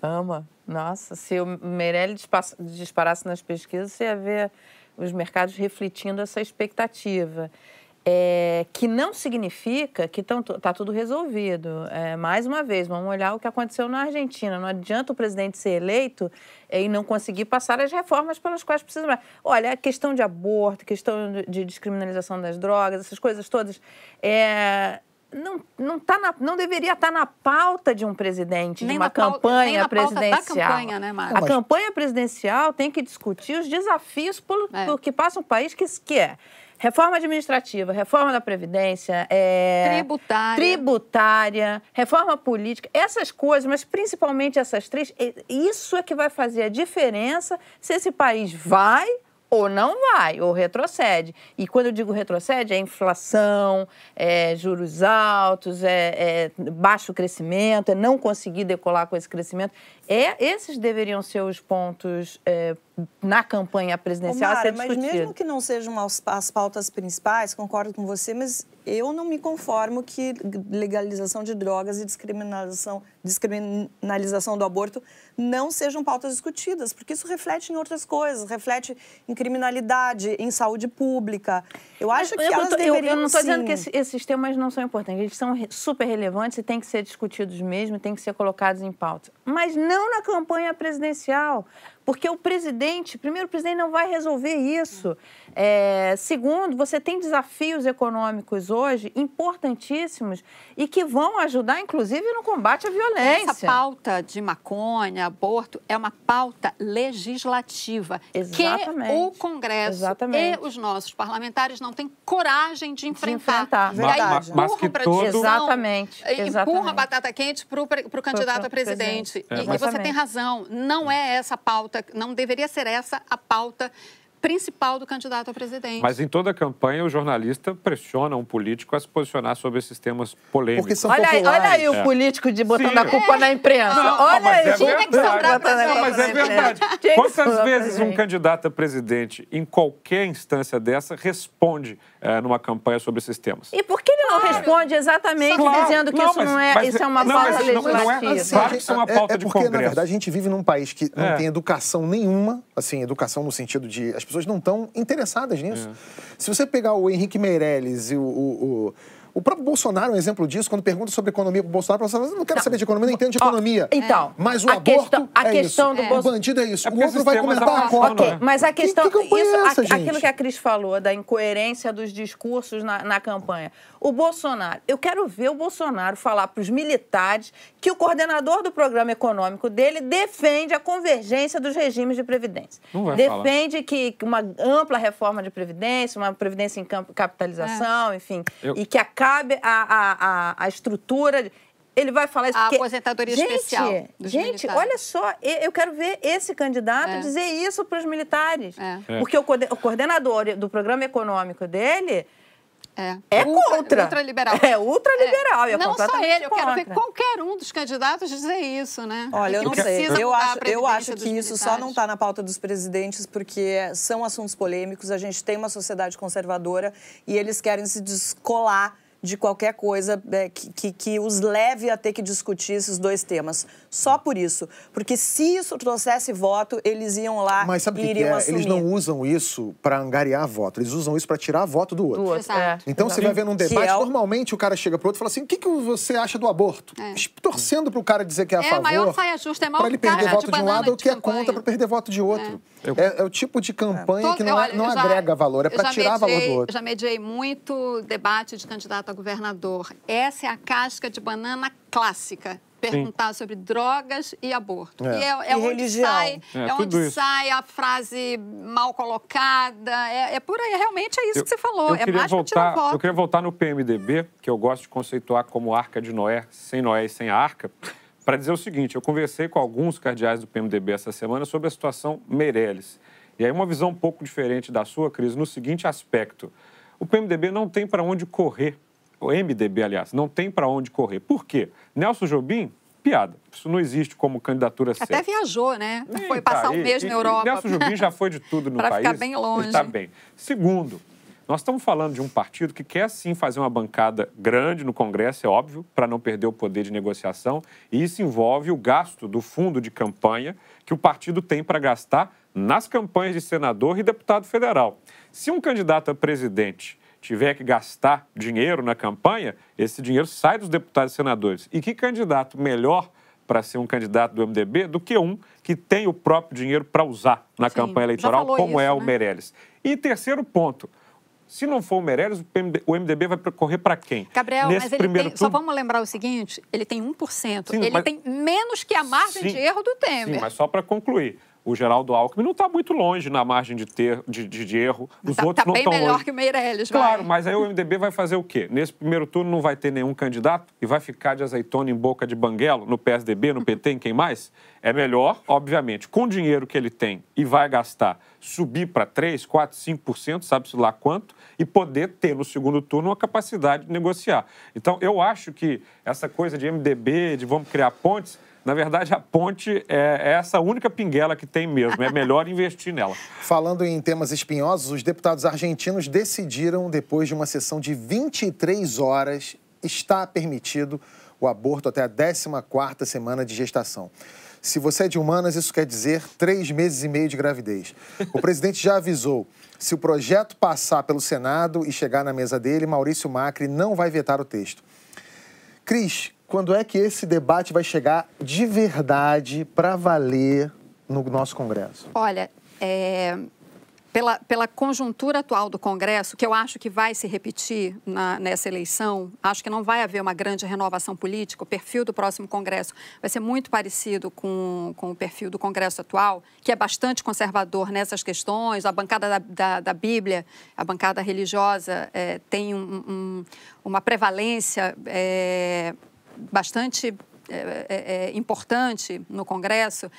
[SPEAKER 5] Ama. Nossa, se o Meirelles disparasse nas pesquisas, você ia ver os mercados refletindo essa expectativa. É, que não significa que está tudo resolvido. É, mais uma vez, vamos olhar o que aconteceu na Argentina. Não adianta o presidente ser eleito é, e não conseguir passar as reformas pelas quais precisa. Olha, a questão de aborto, questão de descriminalização das drogas, essas coisas todas, é, não, não, tá na, não deveria estar tá na pauta de um presidente, nem de uma campanha pauta, presidencial. Campanha, né, a campanha presidencial tem que discutir os desafios por, é. por que passa um país que, que é reforma administrativa, reforma da Previdência, é,
[SPEAKER 2] tributária.
[SPEAKER 5] tributária, reforma política, essas coisas, mas principalmente essas três, isso é que vai fazer a diferença se esse país vai ou não vai, ou retrocede. E quando eu digo retrocede, é inflação, é juros altos, é, é, baixo crescimento, é não conseguir decolar com esse crescimento. É, esses deveriam ser os pontos é, na campanha presidencial Mara, a ser
[SPEAKER 3] discutido. Mas mesmo que não sejam as, as pautas principais, concordo com você, mas eu não me conformo que legalização de drogas e descriminalização, descriminalização do aborto não sejam pautas discutidas, porque isso reflete em outras coisas, reflete em criminalidade, em saúde pública. Eu acho que eu, elas
[SPEAKER 5] eu,
[SPEAKER 3] deveriam,
[SPEAKER 5] Eu não
[SPEAKER 3] estou
[SPEAKER 5] dizendo que esse, esses temas não são importantes, eles são super relevantes e têm que ser discutidos mesmo, têm que ser colocados em pauta. Mas não na campanha presidencial, porque o presidente, primeiro, o presidente não vai resolver isso. É, segundo, você tem desafios econômicos hoje importantíssimos e que vão ajudar, inclusive, no combate à violência.
[SPEAKER 2] Essa pauta de maconha, aborto, é uma pauta legislativa Exatamente. que o Congresso Exatamente. e os nossos parlamentares não têm coragem de enfrentar.
[SPEAKER 5] De enfrentar.
[SPEAKER 2] E aí
[SPEAKER 4] mas, que todo...
[SPEAKER 5] Exatamente.
[SPEAKER 2] Empurra a batata quente para o candidato a presidente. É. E, e você tem razão, não é essa pauta pauta, não deveria ser essa a pauta principal do candidato a presidente.
[SPEAKER 4] Mas em toda a campanha, o jornalista pressiona um político a se posicionar sobre esses temas polêmicos.
[SPEAKER 5] Porque são olha, aí, olha aí o é. político de botando Sim. a culpa é. na imprensa. Não,
[SPEAKER 4] olha
[SPEAKER 5] aí.
[SPEAKER 4] É Tinha que sobrar não, mas é verdade. Quantas vezes um candidato a presidente, em qualquer instância dessa, responde é, numa campanha sobre esses temas.
[SPEAKER 5] E por que ele não responde exatamente
[SPEAKER 4] Claro.
[SPEAKER 5] dizendo que
[SPEAKER 4] Não,
[SPEAKER 5] isso
[SPEAKER 4] mas-
[SPEAKER 5] não é,
[SPEAKER 4] mas-
[SPEAKER 5] isso é uma
[SPEAKER 4] não,
[SPEAKER 5] pauta
[SPEAKER 4] mas não- não é-
[SPEAKER 5] legislativa?
[SPEAKER 4] assim, Claro que isso é uma pauta
[SPEAKER 1] é,
[SPEAKER 4] de
[SPEAKER 1] porque, na
[SPEAKER 4] Congresso.
[SPEAKER 1] verdade, a gente vive num país que não
[SPEAKER 4] É.
[SPEAKER 1] tem educação nenhuma, assim, educação no sentido de as pessoas não estão interessadas nisso.
[SPEAKER 4] É.
[SPEAKER 1] Se você pegar o Henrique Meirelles e o, o, o- o próprio Bolsonaro é um exemplo disso, quando pergunta sobre economia pro Bolsonaro, o Bolsonaro fala, não quero saber de economia, não entendo de
[SPEAKER 5] Ó,
[SPEAKER 1] economia.
[SPEAKER 5] então,
[SPEAKER 1] Mas o
[SPEAKER 5] a
[SPEAKER 1] aborto
[SPEAKER 5] questão- a
[SPEAKER 1] é
[SPEAKER 5] questão
[SPEAKER 1] isso.
[SPEAKER 5] do
[SPEAKER 1] O
[SPEAKER 5] Bolso-
[SPEAKER 1] bandido é isso.
[SPEAKER 4] É
[SPEAKER 1] o outro vai comentar a cota.
[SPEAKER 4] né?
[SPEAKER 5] Mas a
[SPEAKER 1] Que-
[SPEAKER 5] questão,
[SPEAKER 1] que campanha
[SPEAKER 5] isso,
[SPEAKER 1] é essa,
[SPEAKER 5] a-
[SPEAKER 1] gente?
[SPEAKER 5] aquilo que a Cris falou, da incoerência dos discursos na, na campanha. O Bolsonaro, eu quero ver o Bolsonaro falar para os militares que o coordenador do programa econômico dele defende a convergência dos regimes de previdência.
[SPEAKER 4] Não vai
[SPEAKER 5] defende que que uma ampla reforma de previdência, uma previdência em capitalização, enfim,
[SPEAKER 4] Eu-
[SPEAKER 5] e que acabe a, a, a, a estrutura. de- Ele vai falar isso
[SPEAKER 2] A
[SPEAKER 5] porque...
[SPEAKER 2] aposentadoria
[SPEAKER 5] gente,
[SPEAKER 2] especial dos
[SPEAKER 5] Gente,
[SPEAKER 2] militares.
[SPEAKER 5] olha só, eu quero ver esse candidato
[SPEAKER 2] É.
[SPEAKER 5] dizer isso para os militares.
[SPEAKER 2] É.
[SPEAKER 4] É.
[SPEAKER 5] Porque o coordenador do programa econômico dele
[SPEAKER 2] É,
[SPEAKER 5] é
[SPEAKER 2] Ultra-
[SPEAKER 5] contra.
[SPEAKER 2] Ultraliberal.
[SPEAKER 5] É ultraliberal. e é
[SPEAKER 2] Não só ele, eu quero ver qualquer um dos candidatos dizer isso, né?
[SPEAKER 3] Olha, eu não sei. Eu acho, eu acho que isso só
[SPEAKER 2] militares.
[SPEAKER 3] não está na pauta dos presidentes porque são assuntos polêmicos. A gente tem uma sociedade conservadora e eles querem se descolar de qualquer coisa é, que, que, que os leve a ter que discutir esses dois temas. Só por isso. Porque se isso trouxesse voto, eles iam lá
[SPEAKER 1] Mas sabe o
[SPEAKER 3] e
[SPEAKER 1] que, que
[SPEAKER 3] iriam
[SPEAKER 1] é? Eles não usam isso para angariar voto, eles usam isso para tirar voto do outro.
[SPEAKER 5] Do outro,
[SPEAKER 2] Exato.
[SPEAKER 5] é.
[SPEAKER 1] Então você vai ver num
[SPEAKER 3] Que
[SPEAKER 1] debate,
[SPEAKER 3] é o-
[SPEAKER 1] normalmente o cara chega pro outro e fala assim: o que, que você acha do aborto?
[SPEAKER 2] É.
[SPEAKER 1] Torcendo pro cara dizer que é a
[SPEAKER 2] É a
[SPEAKER 1] favor.
[SPEAKER 2] maior saia justa, é a maior
[SPEAKER 1] Pra ele perder
[SPEAKER 2] caixa
[SPEAKER 1] voto
[SPEAKER 2] de
[SPEAKER 1] de um lado ou que é contra para perder voto de outro. É, é o tipo de campanha que não, é-
[SPEAKER 2] Olha,
[SPEAKER 1] não
[SPEAKER 2] eu já-
[SPEAKER 1] agrega valor, é
[SPEAKER 2] eu
[SPEAKER 1] para tirar valor
[SPEAKER 2] mediei-
[SPEAKER 1] do outro.
[SPEAKER 2] Já mediei muito debate de candidato a governador. Essa é a casca de banana clássica. Perguntar sobre drogas e aborto.
[SPEAKER 1] É.
[SPEAKER 2] E é, é
[SPEAKER 3] E
[SPEAKER 2] onde, sai,
[SPEAKER 4] É,
[SPEAKER 2] é onde sai a frase mal colocada. É, é por aí, realmente é isso
[SPEAKER 4] Eu-
[SPEAKER 2] que você falou.
[SPEAKER 4] Eu
[SPEAKER 2] é mais
[SPEAKER 4] voltar,
[SPEAKER 2] voto.
[SPEAKER 4] eu queria voltar no PMDB, que eu gosto de conceituar como arca de Noé, sem Noé e sem a arca, para dizer o seguinte: eu conversei com alguns cardeais do PMDB essa semana sobre a situação Meirelles. E aí, uma visão um pouco diferente da sua, Cris, no seguinte aspecto: o PMDB não tem para onde correr. O MDB, aliás, não tem para onde correr. Por quê? Nelson Jobim, piada. Isso não existe como candidatura
[SPEAKER 2] Até
[SPEAKER 4] certa.
[SPEAKER 2] viajou, né?
[SPEAKER 4] Ih,
[SPEAKER 2] Foi
[SPEAKER 4] tá
[SPEAKER 2] passar um
[SPEAKER 4] aí.
[SPEAKER 2] mês
[SPEAKER 4] E-
[SPEAKER 2] na
[SPEAKER 4] e
[SPEAKER 2] Europa.
[SPEAKER 4] Nelson Jobim já foi de tudo no
[SPEAKER 2] Pra
[SPEAKER 4] país.
[SPEAKER 2] ficar bem longe.
[SPEAKER 4] Está bem. Segundo, nós estamos falando de um partido que quer sim fazer uma bancada grande no Congresso, é óbvio, para não perder o poder de negociação. E isso envolve o gasto do fundo de campanha que o partido tem para gastar nas campanhas de senador e deputado federal. Se um candidato a presidente tiver que gastar dinheiro na campanha, esse dinheiro sai dos deputados e senadores. E que candidato melhor para ser um candidato do MDB do que um que tem o próprio dinheiro para usar na
[SPEAKER 2] Sim,
[SPEAKER 4] campanha eleitoral, como é
[SPEAKER 2] isso,
[SPEAKER 4] o
[SPEAKER 2] né?
[SPEAKER 4] Meirelles. E terceiro ponto, se não for o Meirelles, o MDB vai correr para quem?
[SPEAKER 2] Gabriel,
[SPEAKER 4] Nesse
[SPEAKER 2] mas ele
[SPEAKER 4] primeiro
[SPEAKER 2] tem, só
[SPEAKER 4] turno-
[SPEAKER 2] vamos lembrar o seguinte, ele tem 1%.
[SPEAKER 4] Sim,
[SPEAKER 2] ele
[SPEAKER 4] mas-
[SPEAKER 2] tem menos que a margem
[SPEAKER 4] Sim,
[SPEAKER 2] de erro do Temer.
[SPEAKER 4] Sim, mas só para concluir. O Geraldo Alckmin não está muito longe na margem de, ter, de, de- de erro. Os
[SPEAKER 2] tá,
[SPEAKER 4] outros
[SPEAKER 2] tá
[SPEAKER 4] não
[SPEAKER 2] bem
[SPEAKER 4] estão
[SPEAKER 2] melhor
[SPEAKER 4] longe.
[SPEAKER 2] que o Meirelles,
[SPEAKER 4] Claro,
[SPEAKER 2] vai.
[SPEAKER 4] mas aí o MDB vai fazer o quê? Nesse primeiro turno não vai ter nenhum candidato e vai ficar de azeitona em boca de banguelo no PSDB, no PT, em quem mais? É melhor, obviamente, com o dinheiro que ele tem e vai gastar, subir para 3, 4, 5%, sabe-se lá quanto, e poder ter no segundo turno uma capacidade de negociar. Então, eu acho que essa coisa de MDB, de vamos criar pontes, na verdade, a ponte é é essa única pinguela que tem mesmo. É melhor investir nela.
[SPEAKER 1] Falando em temas espinhosos, os deputados argentinos decidiram, depois de uma sessão de 23 horas, está permitido o aborto até a 14ª semana de gestação. Se você é de humanas, isso quer dizer três meses e meio de gravidez. O presidente já avisou, se o projeto passar pelo Senado e chegar na mesa dele, Maurício Macri não vai vetar o texto. Cris, quando é que esse debate vai chegar de verdade para valer no nosso Congresso?
[SPEAKER 2] Olha, é, pela, pela conjuntura atual do Congresso, que eu acho que vai se repetir na- nessa eleição, acho que não vai haver uma grande renovação política. O perfil do próximo Congresso vai ser muito parecido com, com o perfil do Congresso atual, que é bastante conservador nessas questões. A bancada da, da, da Bíblia, a bancada religiosa, é, tem um- um- uma prevalência é, bastante é, é, é, importante no Congresso.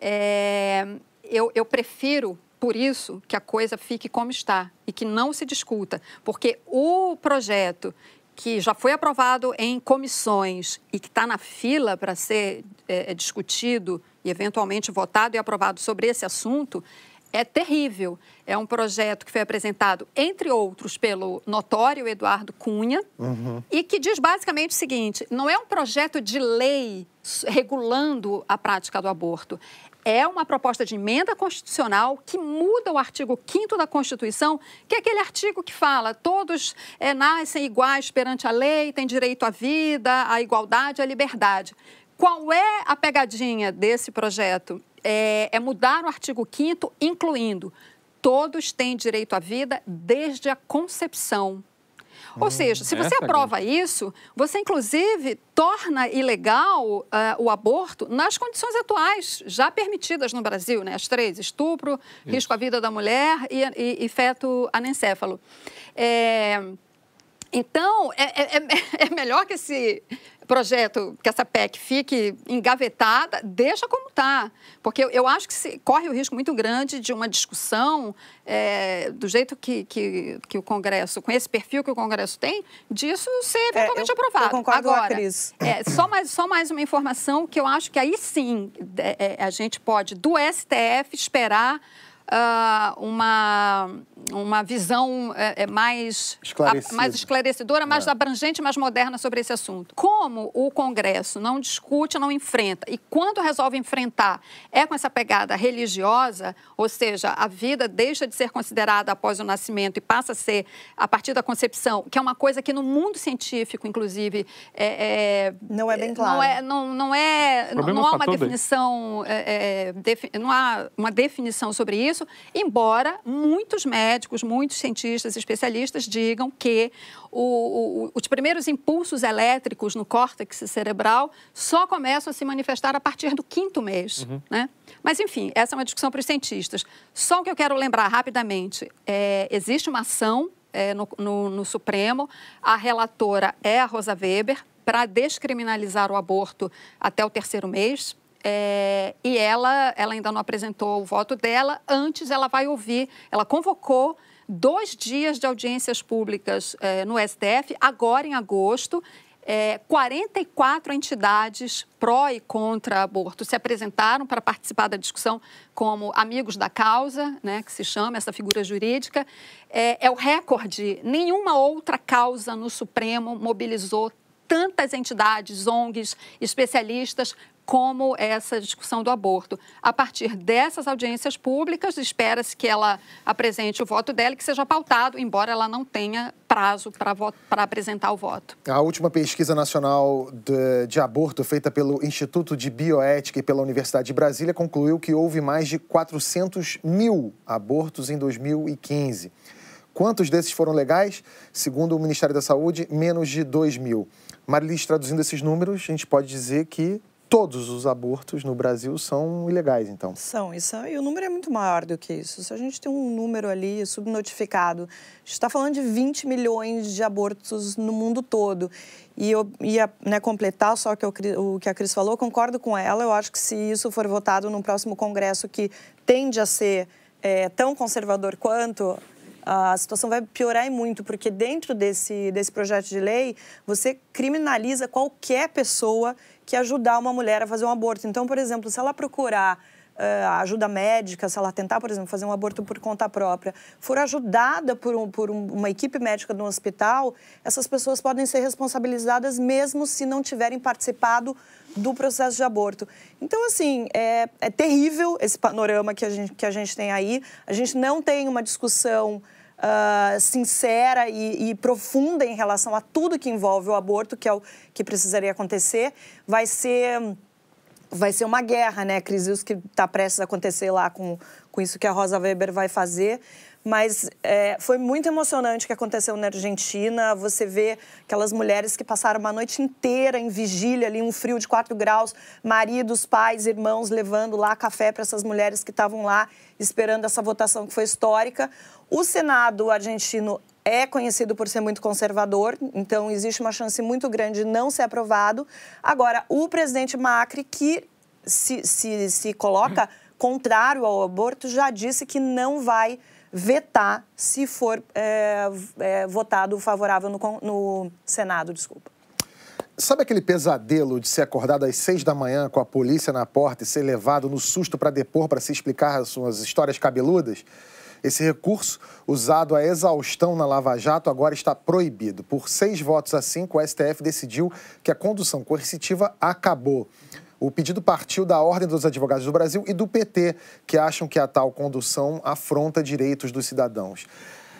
[SPEAKER 2] É, eu, eu prefiro, por isso, que a coisa fique como está e que não se discuta, porque o projeto que já foi aprovado em comissões e que está na fila para ser é, é, discutido e eventualmente votado e aprovado sobre esse assunto é terrível. É um projeto que foi apresentado, entre outros, pelo notório Eduardo Cunha, uhum. e que diz basicamente o seguinte: não é um projeto de lei regulando a prática do aborto. É uma proposta de emenda constitucional que muda o artigo 5 da Constituição, que é aquele artigo que fala todos é, nascem iguais perante a lei, têm direito à vida, à igualdade, à liberdade. Qual é a pegadinha desse projeto? É, é mudar o artigo 5 incluindo todos têm direito à vida desde a concepção. Ou hum, seja, se você aprova isso, você inclusive torna ilegal uh, o aborto nas condições atuais, já permitidas no Brasil, né? As três: estupro, isso. risco à vida da mulher e, e, e feto anencéfalo. É, então, é, é, é, é melhor que esse projeto, que essa PEC fique engavetada, deixa como está. Porque eu, eu, acho que se, corre o risco muito grande de uma discussão é, do jeito que, que, que, o Congresso, com esse perfil que o Congresso tem, disso ser é, eventualmente
[SPEAKER 3] é, eu,
[SPEAKER 2] aprovado.
[SPEAKER 3] Eu concordo
[SPEAKER 2] Agora,
[SPEAKER 3] com a Cris.
[SPEAKER 2] É, só, mais, só mais uma informação que eu acho que aí sim é, é, a gente pode, do STF, esperar uh, uma, uma visão é, é mais, a, mais esclarecedora, mais é. abrangente, mais moderna sobre esse assunto. Como o Congresso não discute, não enfrenta, e quando resolve enfrentar é com essa pegada religiosa, ou seja, a vida deixa de ser considerada após o nascimento e passa a ser a partir da concepção, que é uma coisa que no mundo científico, inclusive, é,
[SPEAKER 3] é não é bem claro.
[SPEAKER 2] Não é, não, não é, não, não há uma definição, é, é não há uma definição sobre isso isso, embora muitos médicos, muitos cientistas, especialistas digam que o, o, os primeiros impulsos elétricos no córtex cerebral só começam a se manifestar a partir do quinto mês. Uhum. Né? Mas, enfim, essa é uma discussão para os cientistas. Só o que eu quero lembrar rapidamente: é, existe uma ação é, no, no, no Supremo, a relatora é a Rosa Weber, para descriminalizar o aborto até o terceiro mês. É, e ela, ela ainda não apresentou o voto dela. Antes, ela vai ouvir, ela convocou dois dias de audiências públicas é, no STF, agora em agosto. É, 44 entidades pró e contra aborto se apresentaram para participar da discussão como amigos da causa, né, que se chama essa figura jurídica. É, é o recorde. Nenhuma outra causa no Supremo mobilizou tantas entidades, ONGs, especialistas como essa discussão do aborto. A partir dessas audiências públicas, espera-se que ela apresente o voto dela e que seja pautado, embora ela não tenha prazo para apresentar o voto.
[SPEAKER 1] A última pesquisa nacional de, de, aborto feita pelo Instituto de Bioética e pela Universidade de Brasília concluiu que houve mais de 400 mil abortos em 2015. Quantos desses foram legais? Segundo o Ministério da Saúde, menos de 2 mil. Marilis, traduzindo esses números, a gente pode dizer que todos os abortos no Brasil são ilegais, então.
[SPEAKER 3] São, isso, e o número é muito maior do que isso. Se a gente tem um número ali subnotificado, a gente está falando de 20 milhões de abortos no mundo todo. E eu ia né, completar só que o que a Cris falou, concordo com ela. Eu acho que se isso for votado no próximo Congresso, que tende a ser é, tão conservador quanto, a situação vai piorar e muito, porque dentro desse, desse projeto de lei, você criminaliza qualquer pessoa que ajudar uma mulher a fazer um aborto. Então, por exemplo, se ela procurar uh, ajuda médica, se ela tentar, por exemplo, fazer um aborto por conta própria, for ajudada por, um, por um, uma equipe médica no hospital, essas pessoas podem ser responsabilizadas mesmo se não tiverem participado do processo de aborto. Então, assim, é, é terrível esse panorama que a, gente, que a gente tem aí. A gente não tem uma discussão uh, sincera e, e, profunda em relação a tudo que envolve o aborto, que é o que precisaria acontecer, vai ser vai ser uma guerra, né, Cris? Isso que está prestes a acontecer lá com, com isso que a Rosa Weber vai fazer. Mas é, foi muito emocionante o que aconteceu na Argentina. Você vê aquelas mulheres que passaram uma noite inteira em vigília, ali, um frio de 4 graus, maridos, pais, irmãos levando lá café para essas mulheres que estavam lá esperando essa votação que foi histórica. O Senado argentino é conhecido por ser muito conservador, então existe uma chance muito grande de não ser aprovado. Agora, o presidente Macri, que se, se, se coloca contrário ao aborto, já disse que não vai vetar se for é, é, votado favorável no, no Senado, desculpa.
[SPEAKER 1] Sabe aquele pesadelo de ser acordado às seis da manhã com a polícia na porta e ser levado no susto para depor para se explicar as suas histórias cabeludas? Esse recurso, usado a exaustão na Lava Jato, agora está proibido. Por seis votos a cinco, o STF decidiu que a condução coercitiva acabou. O pedido partiu da Ordem dos Advogados do Brasil e do PT, que acham que a tal condução afronta direitos dos cidadãos.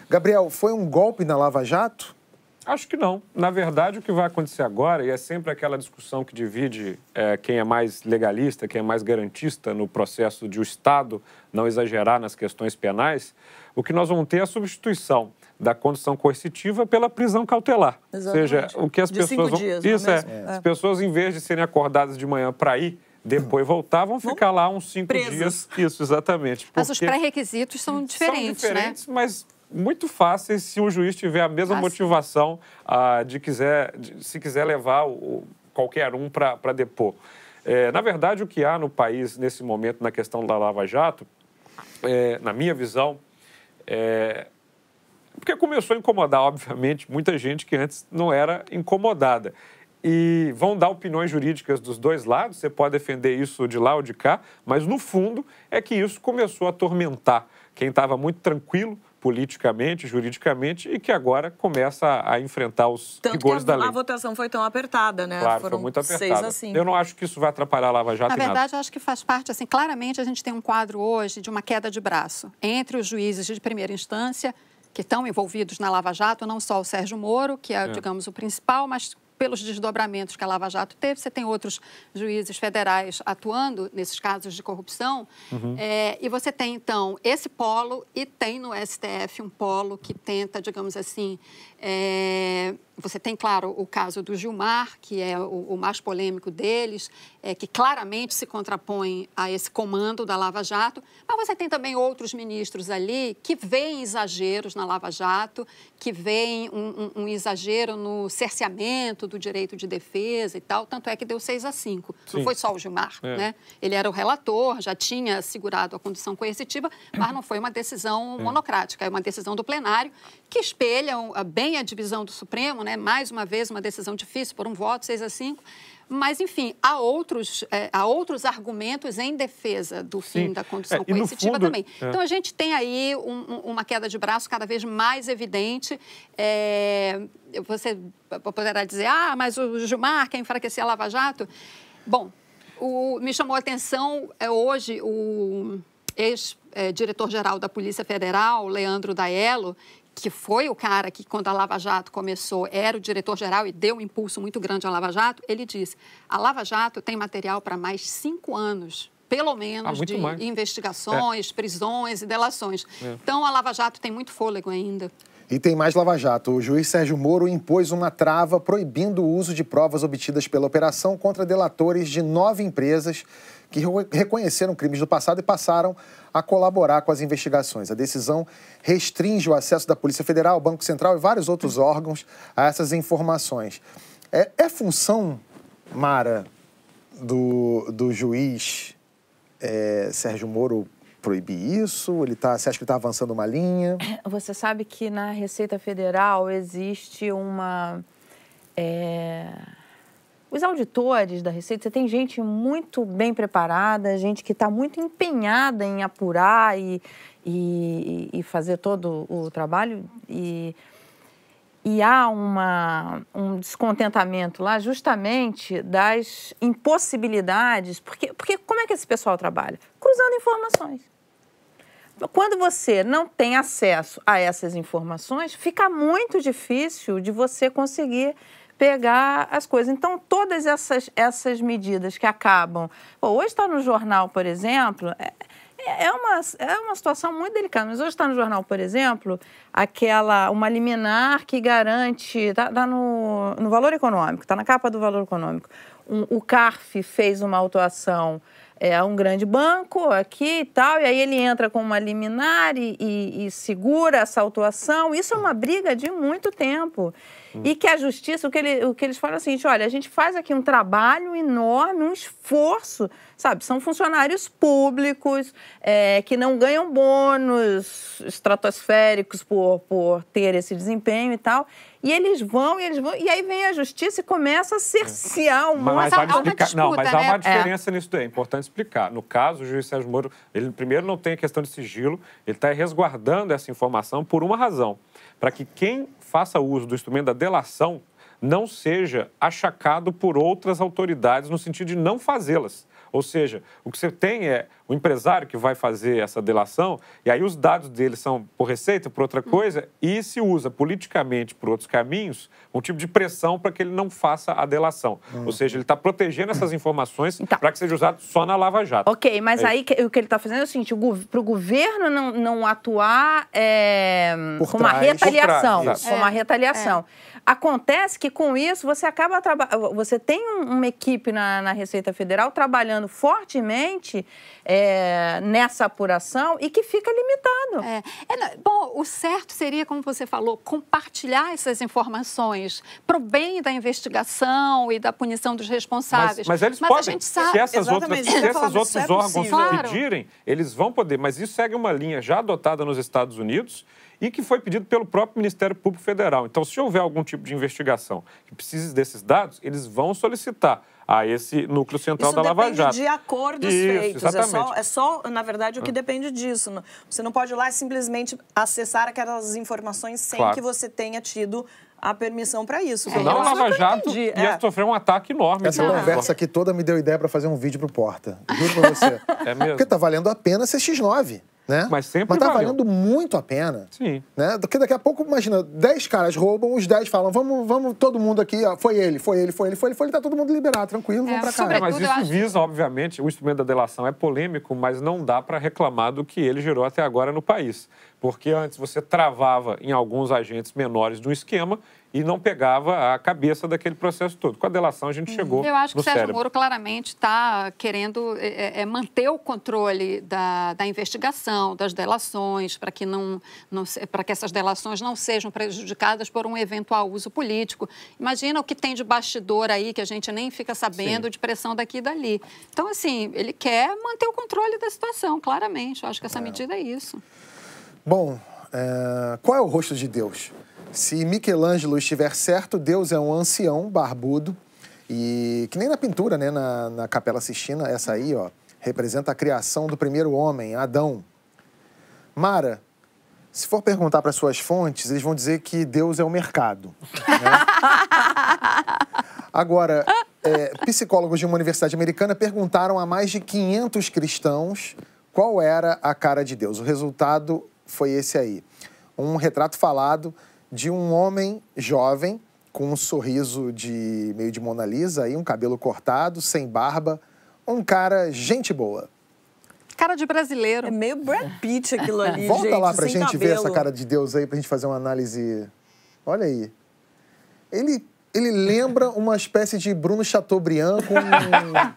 [SPEAKER 1] Gabriel, foi um golpe na Lava Jato?
[SPEAKER 4] Acho que não. Na verdade, o que vai acontecer agora, e é sempre aquela discussão que divide é, quem é mais legalista, quem é mais garantista no processo de o Estado não exagerar nas questões penais, o que nós vamos ter é a substituição da condição coercitiva pela prisão cautelar.
[SPEAKER 3] Exatamente.
[SPEAKER 4] Ou seja, o que as
[SPEAKER 3] de
[SPEAKER 4] pessoas vão...
[SPEAKER 3] dias,
[SPEAKER 4] Isso
[SPEAKER 3] é,
[SPEAKER 4] é. As pessoas, em vez de serem acordadas de manhã para ir, depois voltar, vão ficar lá uns cinco
[SPEAKER 3] Presos.
[SPEAKER 4] dias. Isso, exatamente.
[SPEAKER 2] Mas os
[SPEAKER 4] Porque
[SPEAKER 2] pré-requisitos são diferentes,
[SPEAKER 4] são diferentes,
[SPEAKER 2] né?
[SPEAKER 4] mas muito fáceis se o juiz tiver a mesma
[SPEAKER 2] Ah,
[SPEAKER 4] motivação ah, de quiser, de- se quiser levar o- o- qualquer um para depor. É, na verdade, o que há no país nesse momento na questão da Lava Jato, é, na minha visão, é, porque começou a incomodar, obviamente, muita gente que antes não era incomodada. E vão dar opiniões jurídicas dos dois lados, você pode defender isso de lá ou de cá, mas no fundo é que isso começou a atormentar quem estava muito tranquilo politicamente, juridicamente, e que agora começa a, enfrentar os
[SPEAKER 3] Tanto que
[SPEAKER 4] rigores da
[SPEAKER 3] a,
[SPEAKER 4] lei.
[SPEAKER 3] a votação foi tão apertada, né?
[SPEAKER 4] Claro,
[SPEAKER 3] Foram
[SPEAKER 4] foi muito
[SPEAKER 3] seis
[SPEAKER 4] apertada.
[SPEAKER 3] a cinco.
[SPEAKER 4] Eu não acho que isso vai atrapalhar a Lava Jato
[SPEAKER 2] Na
[SPEAKER 4] nada.
[SPEAKER 2] verdade, eu acho que faz parte, assim, claramente a gente tem um quadro hoje de uma queda de braço entre os juízes de primeira instância, que estão envolvidos na Lava Jato, não só o Sérgio Moro, que é, digamos, o principal, mas pelos desdobramentos que a Lava Jato teve, você tem outros juízes federais atuando nesses casos de corrupção. É, e você tem, então, esse polo e tem no STF um polo que tenta, digamos assim, é, você tem, claro, o caso do Gilmar, que é o, o mais polêmico deles, é, que claramente se contrapõe a esse comando da Lava Jato, mas você tem também outros ministros ali que veem exageros na Lava Jato, que veem um, um- um exagero no cerceamento do direito de defesa e tal, tanto é que deu 6 a 5. Não
[SPEAKER 4] Sim.
[SPEAKER 2] foi só o Gilmar,
[SPEAKER 4] É.
[SPEAKER 2] né? Ele era o relator, já tinha assegurado a condição coercitiva, mas não foi uma decisão monocrática, é uma decisão do plenário que espelha um, a- bem a divisão do Supremo, né? Mais uma vez, uma decisão difícil por um voto, 6 a 5. Mas, enfim, há outros, eh, há outros argumentos em defesa do fim
[SPEAKER 4] Sim.
[SPEAKER 2] da condição
[SPEAKER 4] É,
[SPEAKER 2] coercitiva
[SPEAKER 4] fundo-
[SPEAKER 2] também.
[SPEAKER 4] é.
[SPEAKER 2] Então, a gente tem aí um- um- uma queda de braço cada vez mais evidente. É, você poderá dizer, ah, mas o Gilmar quer enfraquecer a Lava Jato. Bom, o- me chamou a atenção é, hoje o ex-diretor-geral da Polícia Federal, Leandro Daello, que foi o cara que, quando a Lava Jato começou, era o diretor-geral e deu um impulso muito grande à Lava Jato, ele disse, a Lava Jato tem material para mais cinco anos, pelo menos,
[SPEAKER 4] Ah,
[SPEAKER 2] de
[SPEAKER 4] mais.
[SPEAKER 2] investigações, prisões e delações. Então, a Lava Jato tem muito fôlego ainda.
[SPEAKER 1] E tem mais Lava Jato. O juiz Sérgio Moro impôs uma trava proibindo o uso de provas obtidas pela operação contra delatores de nove empresas que re- reconheceram crimes do passado e passaram a colaborar com as investigações. A decisão restringe o acesso da Polícia Federal, Banco Central e vários outros órgãos a essas informações. É, é função, Mara, do, do juiz é, Sérgio Moro proibir isso? Ele tá, você acha que está avançando uma linha?
[SPEAKER 5] Você sabe que na Receita Federal existe uma. é, Os auditores da Receita, você tem gente muito bem preparada, gente que está muito empenhada em apurar e, e, e fazer todo o trabalho. E, e há uma, um descontentamento lá justamente das impossibilidades. Porque, porque como é que esse pessoal trabalha? Cruzando informações. Quando você não tem acesso a essas informações, fica muito difícil de você conseguir pegar as coisas. Então, todas essas, essas medidas que acabam. Pô, hoje está no jornal, por exemplo. é- é uma, é uma situação muito delicada, mas hoje está no jornal, por exemplo, aquela, uma liminar que garante, está tá no, no valor econômico, está na capa do valor econômico. Um- o CARF fez uma autuação é, um grande banco aqui e tal, e aí ele entra com uma liminar e, e- e segura essa autuação. Isso é uma briga de muito tempo. E que a justiça, o que, ele, o que eles falam é o seguinte: olha, a gente faz aqui um trabalho enorme, um esforço, sabe? São funcionários públicos é, que não ganham bônus estratosféricos por, por ter esse desempenho e tal. E eles vão, e eles vão, e aí vem a justiça e começa a cercear um
[SPEAKER 4] Mas,
[SPEAKER 2] Mas há-
[SPEAKER 4] explicar- não, mas
[SPEAKER 2] disputa,
[SPEAKER 4] há uma
[SPEAKER 2] né?
[SPEAKER 4] diferença nisso daí. É importante explicar. No caso, o juiz Sérgio Moro, ele primeiro não tem a questão de sigilo, ele está resguardando essa informação por uma razão. Para que quem faça uso do instrumento da delação não seja achacado por outras autoridades no sentido de não fazê-las. Ou seja, o que você tem é o empresário que vai fazer essa delação, e aí os dados dele são por receita, por outra coisa, e se usa politicamente por outros caminhos um tipo de pressão para que ele não faça a delação. Ou seja, ele está protegendo essas informações
[SPEAKER 5] Então.
[SPEAKER 4] para que seja usado só na Lava Jato.
[SPEAKER 5] Ok, mas
[SPEAKER 4] É
[SPEAKER 5] aí que- o que ele está fazendo é o seguinte: para o governo não, não atuar é,
[SPEAKER 1] Por
[SPEAKER 5] com uma
[SPEAKER 1] trás.
[SPEAKER 5] retaliação.
[SPEAKER 4] Por trás,
[SPEAKER 5] com uma
[SPEAKER 2] É,
[SPEAKER 5] retaliação. Acontece que com isso você acaba trabalhando. Você tem um- uma equipe na, na Receita Federal trabalhando fortemente é, nessa apuração e que fica limitado.
[SPEAKER 2] É, é, bom, o certo seria, como você falou, compartilhar essas informações para o bem da investigação e da punição dos
[SPEAKER 4] Mas,
[SPEAKER 2] responsáveis.
[SPEAKER 4] mas eles
[SPEAKER 2] a
[SPEAKER 4] podem.
[SPEAKER 2] gente
[SPEAKER 4] se
[SPEAKER 2] sabe.
[SPEAKER 4] essas
[SPEAKER 3] Exatamente,
[SPEAKER 4] outras, se
[SPEAKER 3] falar,
[SPEAKER 4] outros
[SPEAKER 3] é
[SPEAKER 4] órgãos.
[SPEAKER 2] Claro.
[SPEAKER 4] pedirem, eles vão poder. Mas isso segue uma linha já adotada nos Estados Unidos e que foi pedido pelo próprio Ministério Público Federal. Então, se houver algum tipo de investigação que precise desses dados, eles vão solicitar a esse núcleo central
[SPEAKER 3] Isso
[SPEAKER 4] da Lava
[SPEAKER 3] depende
[SPEAKER 4] Jato.
[SPEAKER 3] de acordos
[SPEAKER 4] Isso,
[SPEAKER 3] feitos. É só.
[SPEAKER 4] Ah.
[SPEAKER 3] é só, na verdade, o que depende disso. Você não pode ir lá e simplesmente acessar aquelas informações sem
[SPEAKER 4] Claro.
[SPEAKER 3] que você tenha tido a permissão para isso.
[SPEAKER 4] Senão Lava
[SPEAKER 3] foi o eu
[SPEAKER 4] Jato ia
[SPEAKER 3] É.
[SPEAKER 4] sofrer um ataque enorme.
[SPEAKER 1] Essa conversa aqui toda me deu ideia para fazer um vídeo pro Porta. Juro pra você.
[SPEAKER 4] É mesmo?
[SPEAKER 1] Porque tá valendo a pena ser X9, né?
[SPEAKER 4] Mas sempre
[SPEAKER 1] Mas tá
[SPEAKER 4] valeu.
[SPEAKER 1] valendo muito a pena.
[SPEAKER 4] Sim.
[SPEAKER 1] Né? Porque daqui a pouco, imagina, 10 caras roubam, os 10 falam, vamos, vamos todo mundo aqui, ó, foi ele, foi ele, foi ele, foi ele, foi ele, tá todo mundo liberado, tranquilo, vamos
[SPEAKER 2] É,
[SPEAKER 1] pra
[SPEAKER 2] sobre-
[SPEAKER 1] casa.
[SPEAKER 4] mas
[SPEAKER 2] Tudo eu
[SPEAKER 4] isso
[SPEAKER 2] acho-
[SPEAKER 4] visa, obviamente, o instrumento da delação é polêmico, mas não dá para reclamar do que ele gerou até agora no país. Porque antes você travava em alguns agentes menores do esquema e não pegava a cabeça daquele processo todo. Com a delação a gente chegou
[SPEAKER 2] Eu acho que o Sérgio
[SPEAKER 4] cérebro.
[SPEAKER 2] Moro claramente está querendo é, é, manter o controle da, da investigação, das delações, para que, não, não, que essas delações não sejam prejudicadas por um eventual uso político. Imagina o que tem de bastidor aí que a gente nem fica sabendo
[SPEAKER 4] Sim.
[SPEAKER 2] de pressão daqui e dali. Então, assim, ele quer manter o controle da situação, claramente. Eu acho que essa medida é isso.
[SPEAKER 1] Bom, é, qual é o rosto de Deus? Se Michelangelo estiver certo, Deus é um ancião barbudo e que nem na pintura, né, na, na Capela Sistina, essa aí, ó, representa a criação do primeiro homem, Adão. Mara, se for perguntar para suas fontes, eles vão dizer que Deus é o mercado. né? Agora, é, psicólogos de uma universidade americana perguntaram a mais de 500 cristãos qual era a cara de Deus. O resultado foi esse aí. Um retrato falado de um homem jovem com um sorriso de meio de Mona Lisa e um cabelo cortado, sem barba, um cara gente boa.
[SPEAKER 2] Cara de brasileiro.
[SPEAKER 3] É meio Brad Pitt aquilo ali,
[SPEAKER 1] Volta
[SPEAKER 3] gente,
[SPEAKER 1] lá pra
[SPEAKER 3] sem
[SPEAKER 1] gente ver
[SPEAKER 3] cabelo.
[SPEAKER 1] essa cara de Deus aí pra gente fazer uma análise. Olha aí. Ele, ele lembra uma espécie de Bruno Chateaubriand com,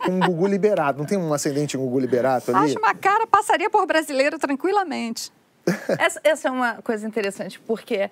[SPEAKER 1] com um Gugu Liberato. Não tem um ascendente Gugu Liberato ali?
[SPEAKER 2] Acho uma cara passaria por brasileiro tranquilamente.
[SPEAKER 5] Essa, essa é uma coisa interessante, porque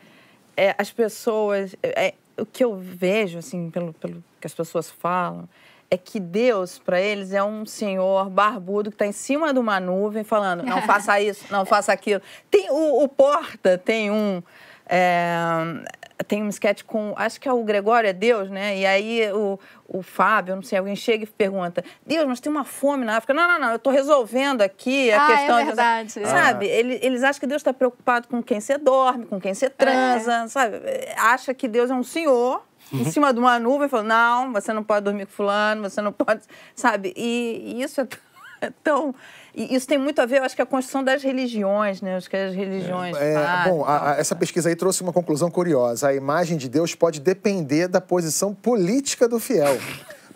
[SPEAKER 5] é, as pessoas. é, o que eu vejo, assim, pelo, pelo que as pessoas falam, é que Deus, para eles, é um senhor barbudo que está em cima de uma nuvem falando: não faça isso, não faça aquilo. Tem o, o Porta, tem um. é, tem um sketch com. Acho que é o Gregório, é Deus, né? E aí o, o Fábio, não sei, alguém chega e pergunta: Deus, mas tem uma fome na África. Não, não, não, eu estou resolvendo aqui a
[SPEAKER 2] Ah, é
[SPEAKER 5] questão. de-
[SPEAKER 2] verdade.
[SPEAKER 5] Sabe? Ele- Eles acham que Deus está preocupado com quem você dorme, com quem você transa, sabe? Acha que Deus é um senhor em cima de uma nuvem falando, não, você não pode dormir com fulano, você não pode, sabe? E, e isso é, é tão... e isso tem muito a ver, eu acho que a construção das religiões, né? Acho que as religiões
[SPEAKER 1] É,
[SPEAKER 5] fazem,
[SPEAKER 1] bom, a- a- essa pesquisa aí trouxe uma conclusão curiosa. A imagem de Deus pode depender da posição política do fiel.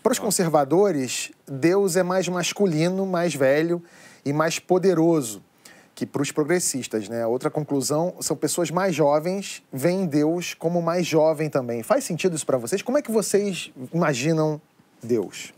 [SPEAKER 1] Para os conservadores, Deus é mais masculino, mais velho e mais poderoso que para os progressistas, né? Outra conclusão são pessoas mais jovens veem Deus como mais jovem também. Faz sentido isso para vocês? Como é que vocês imaginam Deus?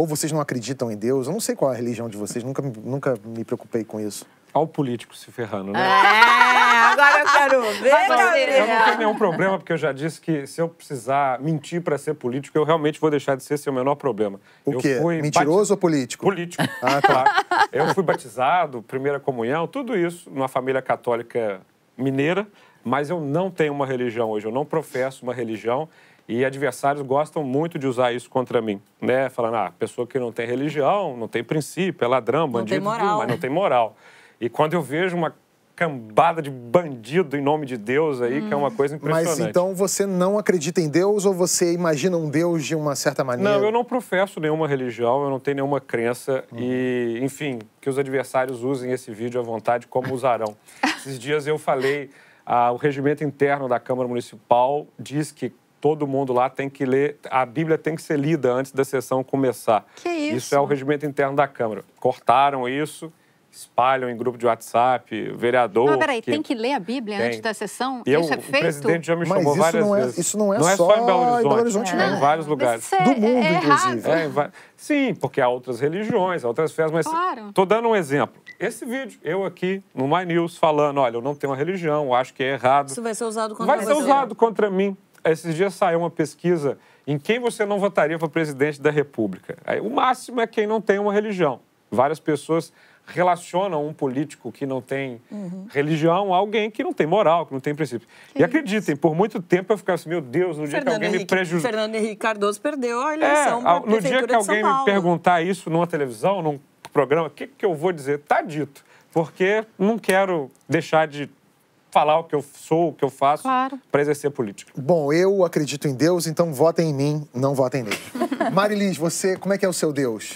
[SPEAKER 1] Ou vocês não acreditam em Deus? Eu não sei qual é a religião de vocês, nunca, me- nunca me preocupei com isso.
[SPEAKER 4] Olha o político se ferrando, né?
[SPEAKER 5] É, agora eu quero ver.
[SPEAKER 4] Eu não tenho nenhum problema, porque eu já disse que se eu precisar mentir para ser político, eu realmente vou deixar de ser seu menor problema.
[SPEAKER 1] O
[SPEAKER 4] eu
[SPEAKER 1] quê?
[SPEAKER 4] fui
[SPEAKER 1] Mentiroso ou político?
[SPEAKER 4] Político.
[SPEAKER 1] Ah, tá.
[SPEAKER 4] claro. Eu fui batizado, primeira comunhão, tudo isso numa família católica mineira, mas eu não tenho uma religião hoje, eu não professo uma religião e adversários gostam muito de usar isso contra mim, né? Falando, ah, pessoa que não tem religião, não tem princípio, é ladrão,
[SPEAKER 3] tem
[SPEAKER 4] bandido,
[SPEAKER 3] moral.
[SPEAKER 4] mas não tem moral. E quando eu vejo uma cambada de bandido em nome de Deus aí, que é uma coisa impressionante.
[SPEAKER 1] Mas então você não acredita em Deus ou você imagina um Deus de uma certa maneira?
[SPEAKER 4] Não, eu não professo nenhuma religião, eu não tenho nenhuma crença e, enfim, que os adversários usem esse vídeo à vontade como usarão. Esses dias eu falei, ah, o regimento interno da Câmara Municipal diz que todo mundo lá tem que ler, a Bíblia tem que ser lida antes da sessão começar.
[SPEAKER 2] Que isso?
[SPEAKER 4] Isso é o regimento interno da Câmara. Cortaram isso, espalham em grupo de WhatsApp, vereador...
[SPEAKER 2] Não, peraí, tem que ler a Bíblia
[SPEAKER 4] Tem.
[SPEAKER 2] antes da sessão?
[SPEAKER 4] Eu,
[SPEAKER 2] isso é
[SPEAKER 4] o
[SPEAKER 2] feito?
[SPEAKER 4] presidente já me
[SPEAKER 1] Mas
[SPEAKER 4] chamou
[SPEAKER 1] isso
[SPEAKER 4] várias
[SPEAKER 1] não é-
[SPEAKER 4] vezes.
[SPEAKER 1] isso não é
[SPEAKER 4] só,
[SPEAKER 1] só
[SPEAKER 4] em Belo
[SPEAKER 1] em
[SPEAKER 4] Horizonte,
[SPEAKER 1] Belo Horizonte,
[SPEAKER 4] é,
[SPEAKER 1] não.
[SPEAKER 4] em vários
[SPEAKER 2] Mas
[SPEAKER 4] lugares.
[SPEAKER 2] é-
[SPEAKER 1] Do mundo,
[SPEAKER 2] é
[SPEAKER 1] inclusive.
[SPEAKER 2] errado.
[SPEAKER 4] É, Sim, porque há outras religiões, há outras festas, mas
[SPEAKER 2] Claro.
[SPEAKER 4] tô dando um exemplo. Esse vídeo, eu aqui no My News falando, olha, eu não tenho uma religião, eu acho que é errado.
[SPEAKER 3] Isso vai ser usado contra
[SPEAKER 4] Vai ser usado contra mim. Esses dias saiu uma pesquisa em quem você não votaria para presidente da República. O máximo é quem não tem uma religião. Várias pessoas relacionam um político que não tem
[SPEAKER 3] Uhum.
[SPEAKER 4] religião a alguém que não tem moral, que não tem princípio. e acreditem, por muito tempo eu ficava assim, meu Deus, no dia que
[SPEAKER 3] Fernando
[SPEAKER 4] alguém me
[SPEAKER 3] Henrique,
[SPEAKER 4] prejudica.
[SPEAKER 3] Fernando Henrique Cardoso perdeu a
[SPEAKER 4] É,
[SPEAKER 3] eleição
[SPEAKER 4] ao- no dia que alguém me perguntar isso numa televisão, num programa, o que, que eu vou dizer? Tá dito. Porque não quero deixar de falar o que eu sou, o que eu faço
[SPEAKER 2] Claro.
[SPEAKER 4] para exercer política.
[SPEAKER 1] Bom, eu acredito em Deus, então votem em mim, não votem nele. Marilis, você, como é que é o seu Deus?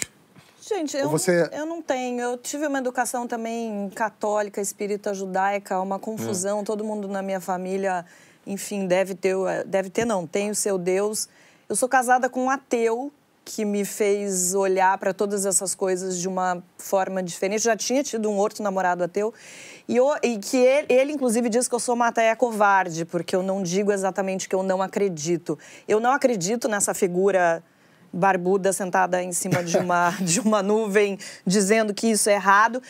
[SPEAKER 3] Gente, eu,
[SPEAKER 1] você-
[SPEAKER 3] eu não tenho. Eu tive uma educação também católica, espírita judaica, uma confusão. Todo mundo na minha família, enfim, deve ter, deve ter não, tem o seu Deus. Eu sou casada com um ateu que me fez olhar para todas essas coisas de uma forma diferente. Já tinha tido um outro namorado ateu e, eu- e que ele, ele, inclusive, diz que eu sou uma ateia covarde, porque eu não digo exatamente que eu não acredito. Eu não acredito nessa figura barbuda sentada em cima de uma, de uma nuvem dizendo que isso é errado.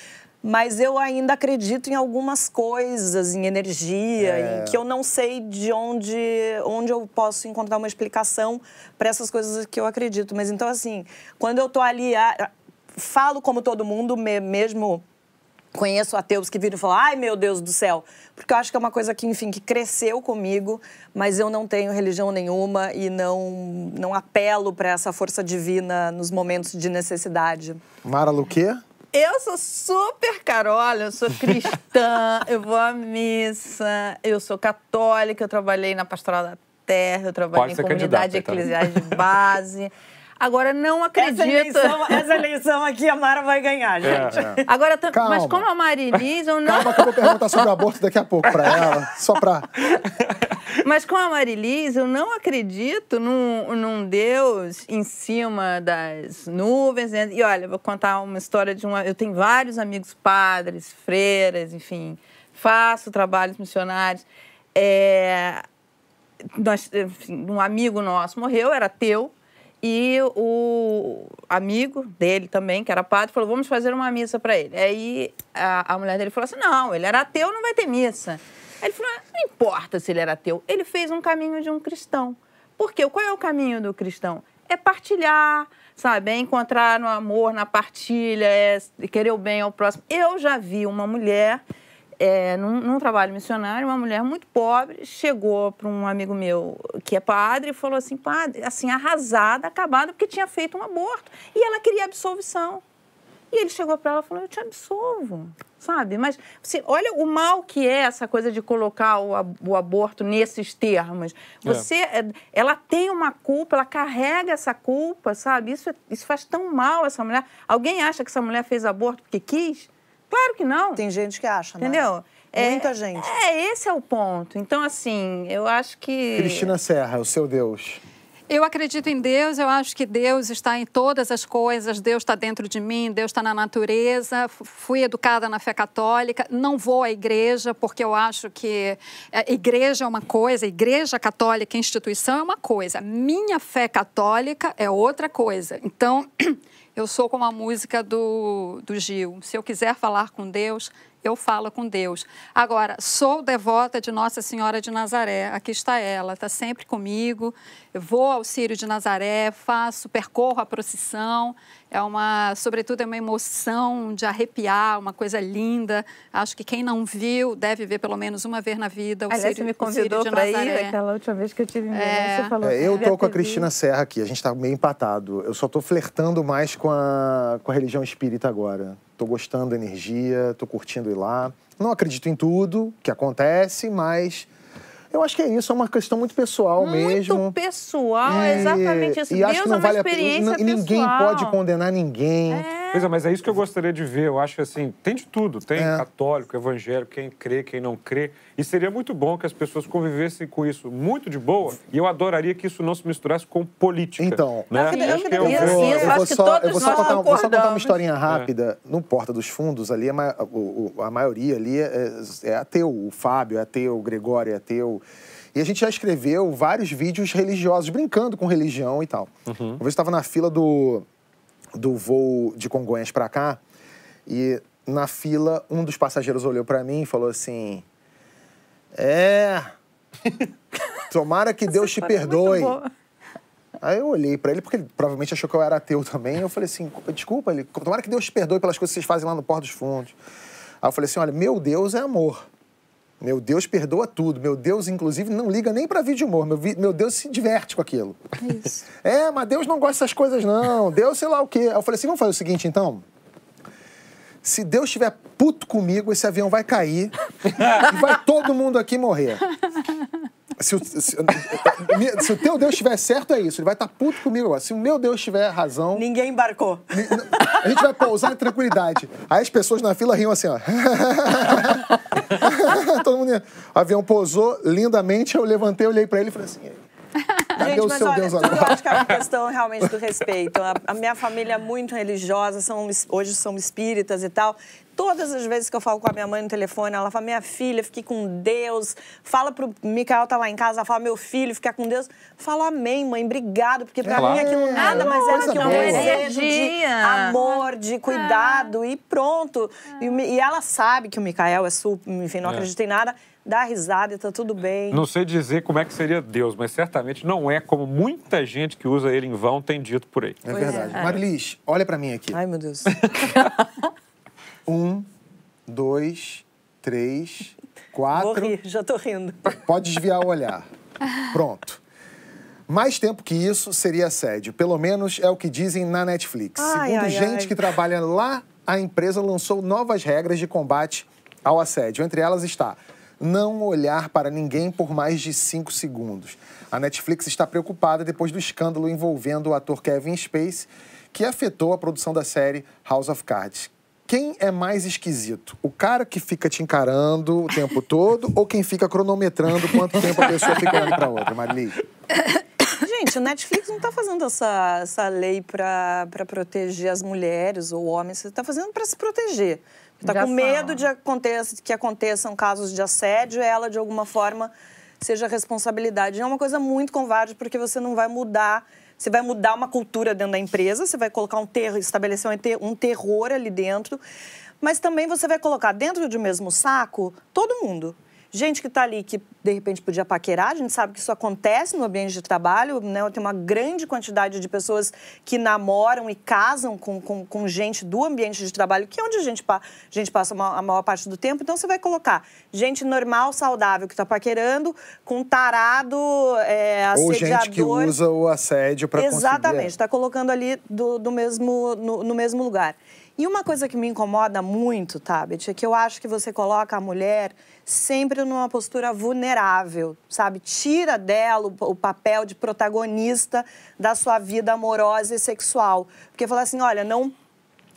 [SPEAKER 3] Mas eu ainda acredito em algumas coisas, em energia,
[SPEAKER 1] É.
[SPEAKER 3] em que eu não sei de onde, onde eu posso encontrar uma explicação para essas coisas que eu acredito. Mas então, assim, quando eu tô ali, falo como todo mundo, me- mesmo conheço ateus que viram e falam, ai meu Deus do céu, porque eu acho que é uma coisa que, enfim, que cresceu comigo, mas eu não tenho religião nenhuma e não, não apelo para essa força divina nos momentos de necessidade.
[SPEAKER 1] Mara Luquê?
[SPEAKER 5] Eu sou super carola, eu sou cristã, eu vou à missa, eu sou católica, eu trabalhei na Pastoral da Terra, eu trabalhei em comunidade
[SPEAKER 4] então.
[SPEAKER 5] eclesiais de base. Agora, não acredito.
[SPEAKER 3] Essa eleição, essa eleição aqui a Mara vai ganhar, gente.
[SPEAKER 1] É.
[SPEAKER 5] Agora, tam-
[SPEAKER 1] Calma.
[SPEAKER 5] mas como a Marilis, eu não.
[SPEAKER 1] Calma que eu vou perguntar sobre o aborto daqui a pouco pra ela, só pra...
[SPEAKER 5] Mas com a Marilis, eu não acredito num, num Deus em cima das nuvens. né? E olha, eu vou contar uma história de uma. Eu tenho vários amigos padres, freiras, enfim, faço trabalhos missionários. É, nós, enfim, um amigo nosso morreu, era ateu, e o amigo dele também, que era padre, falou: vamos fazer uma missa para ele. Aí a, a mulher dele falou assim: não, ele era ateu, não vai ter missa. Aí ele falou: "Ah, não importa se ele era ateu, ele fez um caminho de um cristão. Por quê? Qual é o caminho do cristão? É partilhar, sabe? É encontrar no amor, na partilha, é querer o bem ao próximo. Eu já vi uma mulher é, num, num trabalho missionário, uma mulher muito pobre chegou para um amigo meu que é padre e falou assim, padre, assim, arrasada, acabada, porque tinha feito um aborto. E ela queria absolvição. E ele chegou para ela e falou, eu te absolvo, sabe? Mas você olha o mal que é essa coisa de colocar o, o aborto nesses termos. Você, é, ela tem uma culpa, ela carrega essa culpa, sabe? Isso, é- isso faz tão mal essa mulher. Alguém acha que essa mulher fez aborto porque quis? Claro que não.
[SPEAKER 3] Tem gente que acha, Mara.
[SPEAKER 5] Entendeu? É-
[SPEAKER 3] Muita gente.
[SPEAKER 5] É, esse é o ponto. Então, assim, eu acho que.
[SPEAKER 1] Cristina Serra, o seu Deus.
[SPEAKER 2] Eu acredito em Deus, eu acho que Deus está em todas as coisas, Deus está dentro de mim, Deus está na natureza. Fui educada na fé católica, não vou à igreja, porque eu acho que é, igreja é uma coisa, igreja católica, instituição é uma coisa, minha fé católica é outra coisa. Então, eu sou como a música do, do Gil: se eu quiser falar com Deus, eu falo com Deus. Agora, sou devota de Nossa Senhora de Nazaré. Aqui está ela, está sempre comigo. Eu vou ao Círio de Nazaré, faço, percorro a procissão. É uma, sobretudo, é uma emoção de arrepiar, uma coisa linda. Acho que quem não viu deve ver pelo menos uma vez na vida o
[SPEAKER 5] Aliás,
[SPEAKER 2] Círio,
[SPEAKER 5] você me convidou
[SPEAKER 2] de
[SPEAKER 5] para ir aquela última vez que eu tive em.
[SPEAKER 2] É.
[SPEAKER 5] Você falou
[SPEAKER 1] É, eu tô com a Cristina. Serra aqui, a gente tá meio empatado. Eu só tô flertando mais com a, com a religião espírita agora. Tô gostando da energia, tô curtindo ir lá. Não acredito em tudo que acontece, mas eu acho que é isso, é uma questão muito pessoal mesmo.
[SPEAKER 5] Muito pessoal,
[SPEAKER 1] E-
[SPEAKER 5] é exatamente isso.
[SPEAKER 1] E
[SPEAKER 5] Deus
[SPEAKER 1] acho que
[SPEAKER 5] é
[SPEAKER 1] não
[SPEAKER 5] uma
[SPEAKER 1] vale a pena.
[SPEAKER 5] experiência
[SPEAKER 1] E ninguém
[SPEAKER 5] pessoal.
[SPEAKER 1] pode condenar ninguém.
[SPEAKER 4] Pois é, mas é isso que eu gostaria de ver. Eu acho que assim, tem de tudo. Tem
[SPEAKER 1] É.
[SPEAKER 4] católico, evangélico, quem crê, quem não crê. E seria muito bom que as pessoas convivessem com isso muito de boa. E eu adoraria que isso não se misturasse com política.
[SPEAKER 1] Então,
[SPEAKER 4] né?
[SPEAKER 3] Eu
[SPEAKER 4] Acho que
[SPEAKER 3] eu
[SPEAKER 4] eu vou-
[SPEAKER 1] eu
[SPEAKER 5] acho
[SPEAKER 1] vou
[SPEAKER 5] que
[SPEAKER 1] só,
[SPEAKER 5] todos
[SPEAKER 1] eu vou só
[SPEAKER 5] nós
[SPEAKER 1] contar, vou só contar uma historinha rápida. No Porta dos Fundos, ali, a, ma- o- o- a maioria ali é, é ateu. O Fábio é ateu, o Gregório é ateu. E a gente já escreveu vários vídeos religiosos, brincando com religião e tal. Uma vez eu estava na fila do, do voo de Congonhas para cá, e na fila, um dos passageiros olhou para mim e falou assim: É. Tomara que Deus te perdoe. Aí eu olhei pra ele, porque ele provavelmente achou que eu era ateu também. Eu falei assim: desculpa, ele, tomara que Deus te perdoe pelas coisas que vocês fazem lá no Porto dos Fundos. Aí eu falei assim: olha, meu Deus é amor. Meu Deus perdoa tudo. Meu Deus, inclusive, não liga nem pra vídeo humor. Meu, meu Deus se diverte com aquilo.
[SPEAKER 2] Isso.
[SPEAKER 1] É, mas Deus não gosta dessas coisas, não. Deus sei lá o quê. Eu falei assim: vamos fazer o seguinte, então. Se Deus estiver puto comigo, esse avião vai cair e vai todo mundo aqui morrer. Se o, se- se o teu Deus estiver certo, é isso. Ele vai estar puto comigo agora. Se o meu Deus tiver razão,
[SPEAKER 3] Ninguém embarcou.
[SPEAKER 1] a gente vai pousar em tranquilidade. Aí as pessoas na fila riam assim, ó. Todo mundo. ia. O avião pousou lindamente, eu levantei, olhei pra ele e falei assim. Cadê
[SPEAKER 3] Gente,
[SPEAKER 1] o
[SPEAKER 3] mas
[SPEAKER 1] seu
[SPEAKER 3] olha,
[SPEAKER 1] Deus
[SPEAKER 3] tudo eu
[SPEAKER 1] agora?
[SPEAKER 3] acho que é uma questão realmente do respeito. A, a minha família é muito religiosa, são, hoje são espíritas e tal. Todas as vezes que eu falo com a minha mãe no telefone, ela fala, minha filha, fique com Deus. Fala pro Mikael tá lá em casa, ela fala, meu filho, fica com Deus. Falo, amém, mãe, obrigado, porque pra
[SPEAKER 4] É,
[SPEAKER 3] mim aquilo nada mais era
[SPEAKER 1] coisa
[SPEAKER 3] que um desejo de amor, de cuidado e pronto. E, o Mi- e ela sabe que o Mikael é super, enfim, não
[SPEAKER 4] É.
[SPEAKER 3] acredita em nada, dá risada e tá tudo bem.
[SPEAKER 4] Não sei dizer como é que seria Deus, mas certamente não é como muita gente que usa ele em vão tem dito por aí.
[SPEAKER 1] É verdade. Marilis, olha pra mim aqui.
[SPEAKER 3] Ai, meu Deus.
[SPEAKER 1] Um, dois, três,
[SPEAKER 3] Vou
[SPEAKER 1] quatro.
[SPEAKER 3] rir, já tô rindo.
[SPEAKER 1] Pode desviar o olhar. Pronto. Mais tempo que isso seria assédio. Pelo menos é o que dizem na Netflix.
[SPEAKER 3] Ai,
[SPEAKER 1] Segundo
[SPEAKER 3] ai,
[SPEAKER 1] gente
[SPEAKER 3] ai.
[SPEAKER 1] que trabalha lá, a empresa lançou novas regras de combate ao assédio. Entre elas está não olhar para ninguém por mais de cinco segundos. A Netflix está preocupada depois do escândalo envolvendo o ator Kevin Spacey, que afetou a produção da série House of Cards. Quem é mais esquisito? O cara que fica te encarando o tempo todo ou quem fica cronometrando quanto tempo a pessoa fica olhando para outra, Marli?
[SPEAKER 3] Gente, o Netflix não tá fazendo essa, essa lei para proteger as mulheres ou homens, você tá fazendo para se proteger. Tá
[SPEAKER 5] Já
[SPEAKER 3] com medo de aconteça, que aconteçam casos de assédio e ela, de alguma forma, seja responsabilidade. É uma coisa muito covarde, porque você não vai mudar. Você vai mudar uma cultura dentro da empresa, você vai colocar um terror, estabelecer um ter- terror ali dentro, mas também você vai colocar dentro de um mesmo saco todo mundo. Gente que está ali que de repente podia paquerar, a gente sabe que isso acontece no ambiente de trabalho, né? Tem uma grande quantidade de pessoas que namoram e casam com, com, com gente do ambiente de trabalho, que é onde a gente, a gente passa a maior parte do tempo. Então você vai colocar gente normal, saudável, que está paquerando, com tarado, é,
[SPEAKER 1] Ou
[SPEAKER 3] assediador.
[SPEAKER 1] gente que usa o assédio para conseguir...
[SPEAKER 3] Exatamente, está colocando ali do, do mesmo, no, no mesmo lugar. E uma coisa que me incomoda muito, Tabet, é que eu acho que você coloca a mulher sempre numa postura vulnerável, sabe? Tira dela o, o papel de protagonista da sua vida amorosa e sexual. Porque fala assim, olha, não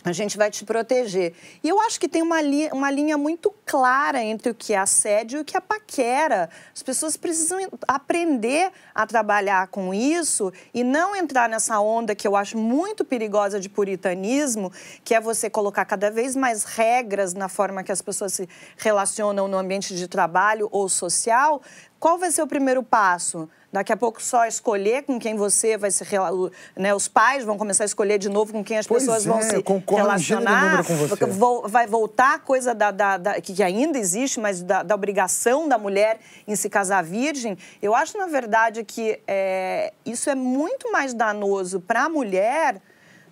[SPEAKER 3] a gente vai te proteger. E eu acho que tem uma, li uma linha muito clara entre o que é assédio e o que é paquera. As pessoas precisam en- aprender a trabalhar com isso e não entrar nessa onda que eu acho muito perigosa de puritanismo, que é você colocar cada vez mais regras na forma que as pessoas se relacionam no ambiente de trabalho ou social, qual vai ser o primeiro passo? Daqui a pouco só escolher com quem você vai se relacionar, né? Os pais vão começar a escolher de novo com quem as
[SPEAKER 1] Pois
[SPEAKER 3] pessoas
[SPEAKER 1] é,
[SPEAKER 3] vão se
[SPEAKER 1] concordo
[SPEAKER 3] relacionar.
[SPEAKER 1] com você.
[SPEAKER 3] Vo- Vai voltar a coisa da, da- da- que ainda existe, mas da, da obrigação da mulher em se casar virgem. Eu acho, na verdade, que é, isso é muito mais danoso para a mulher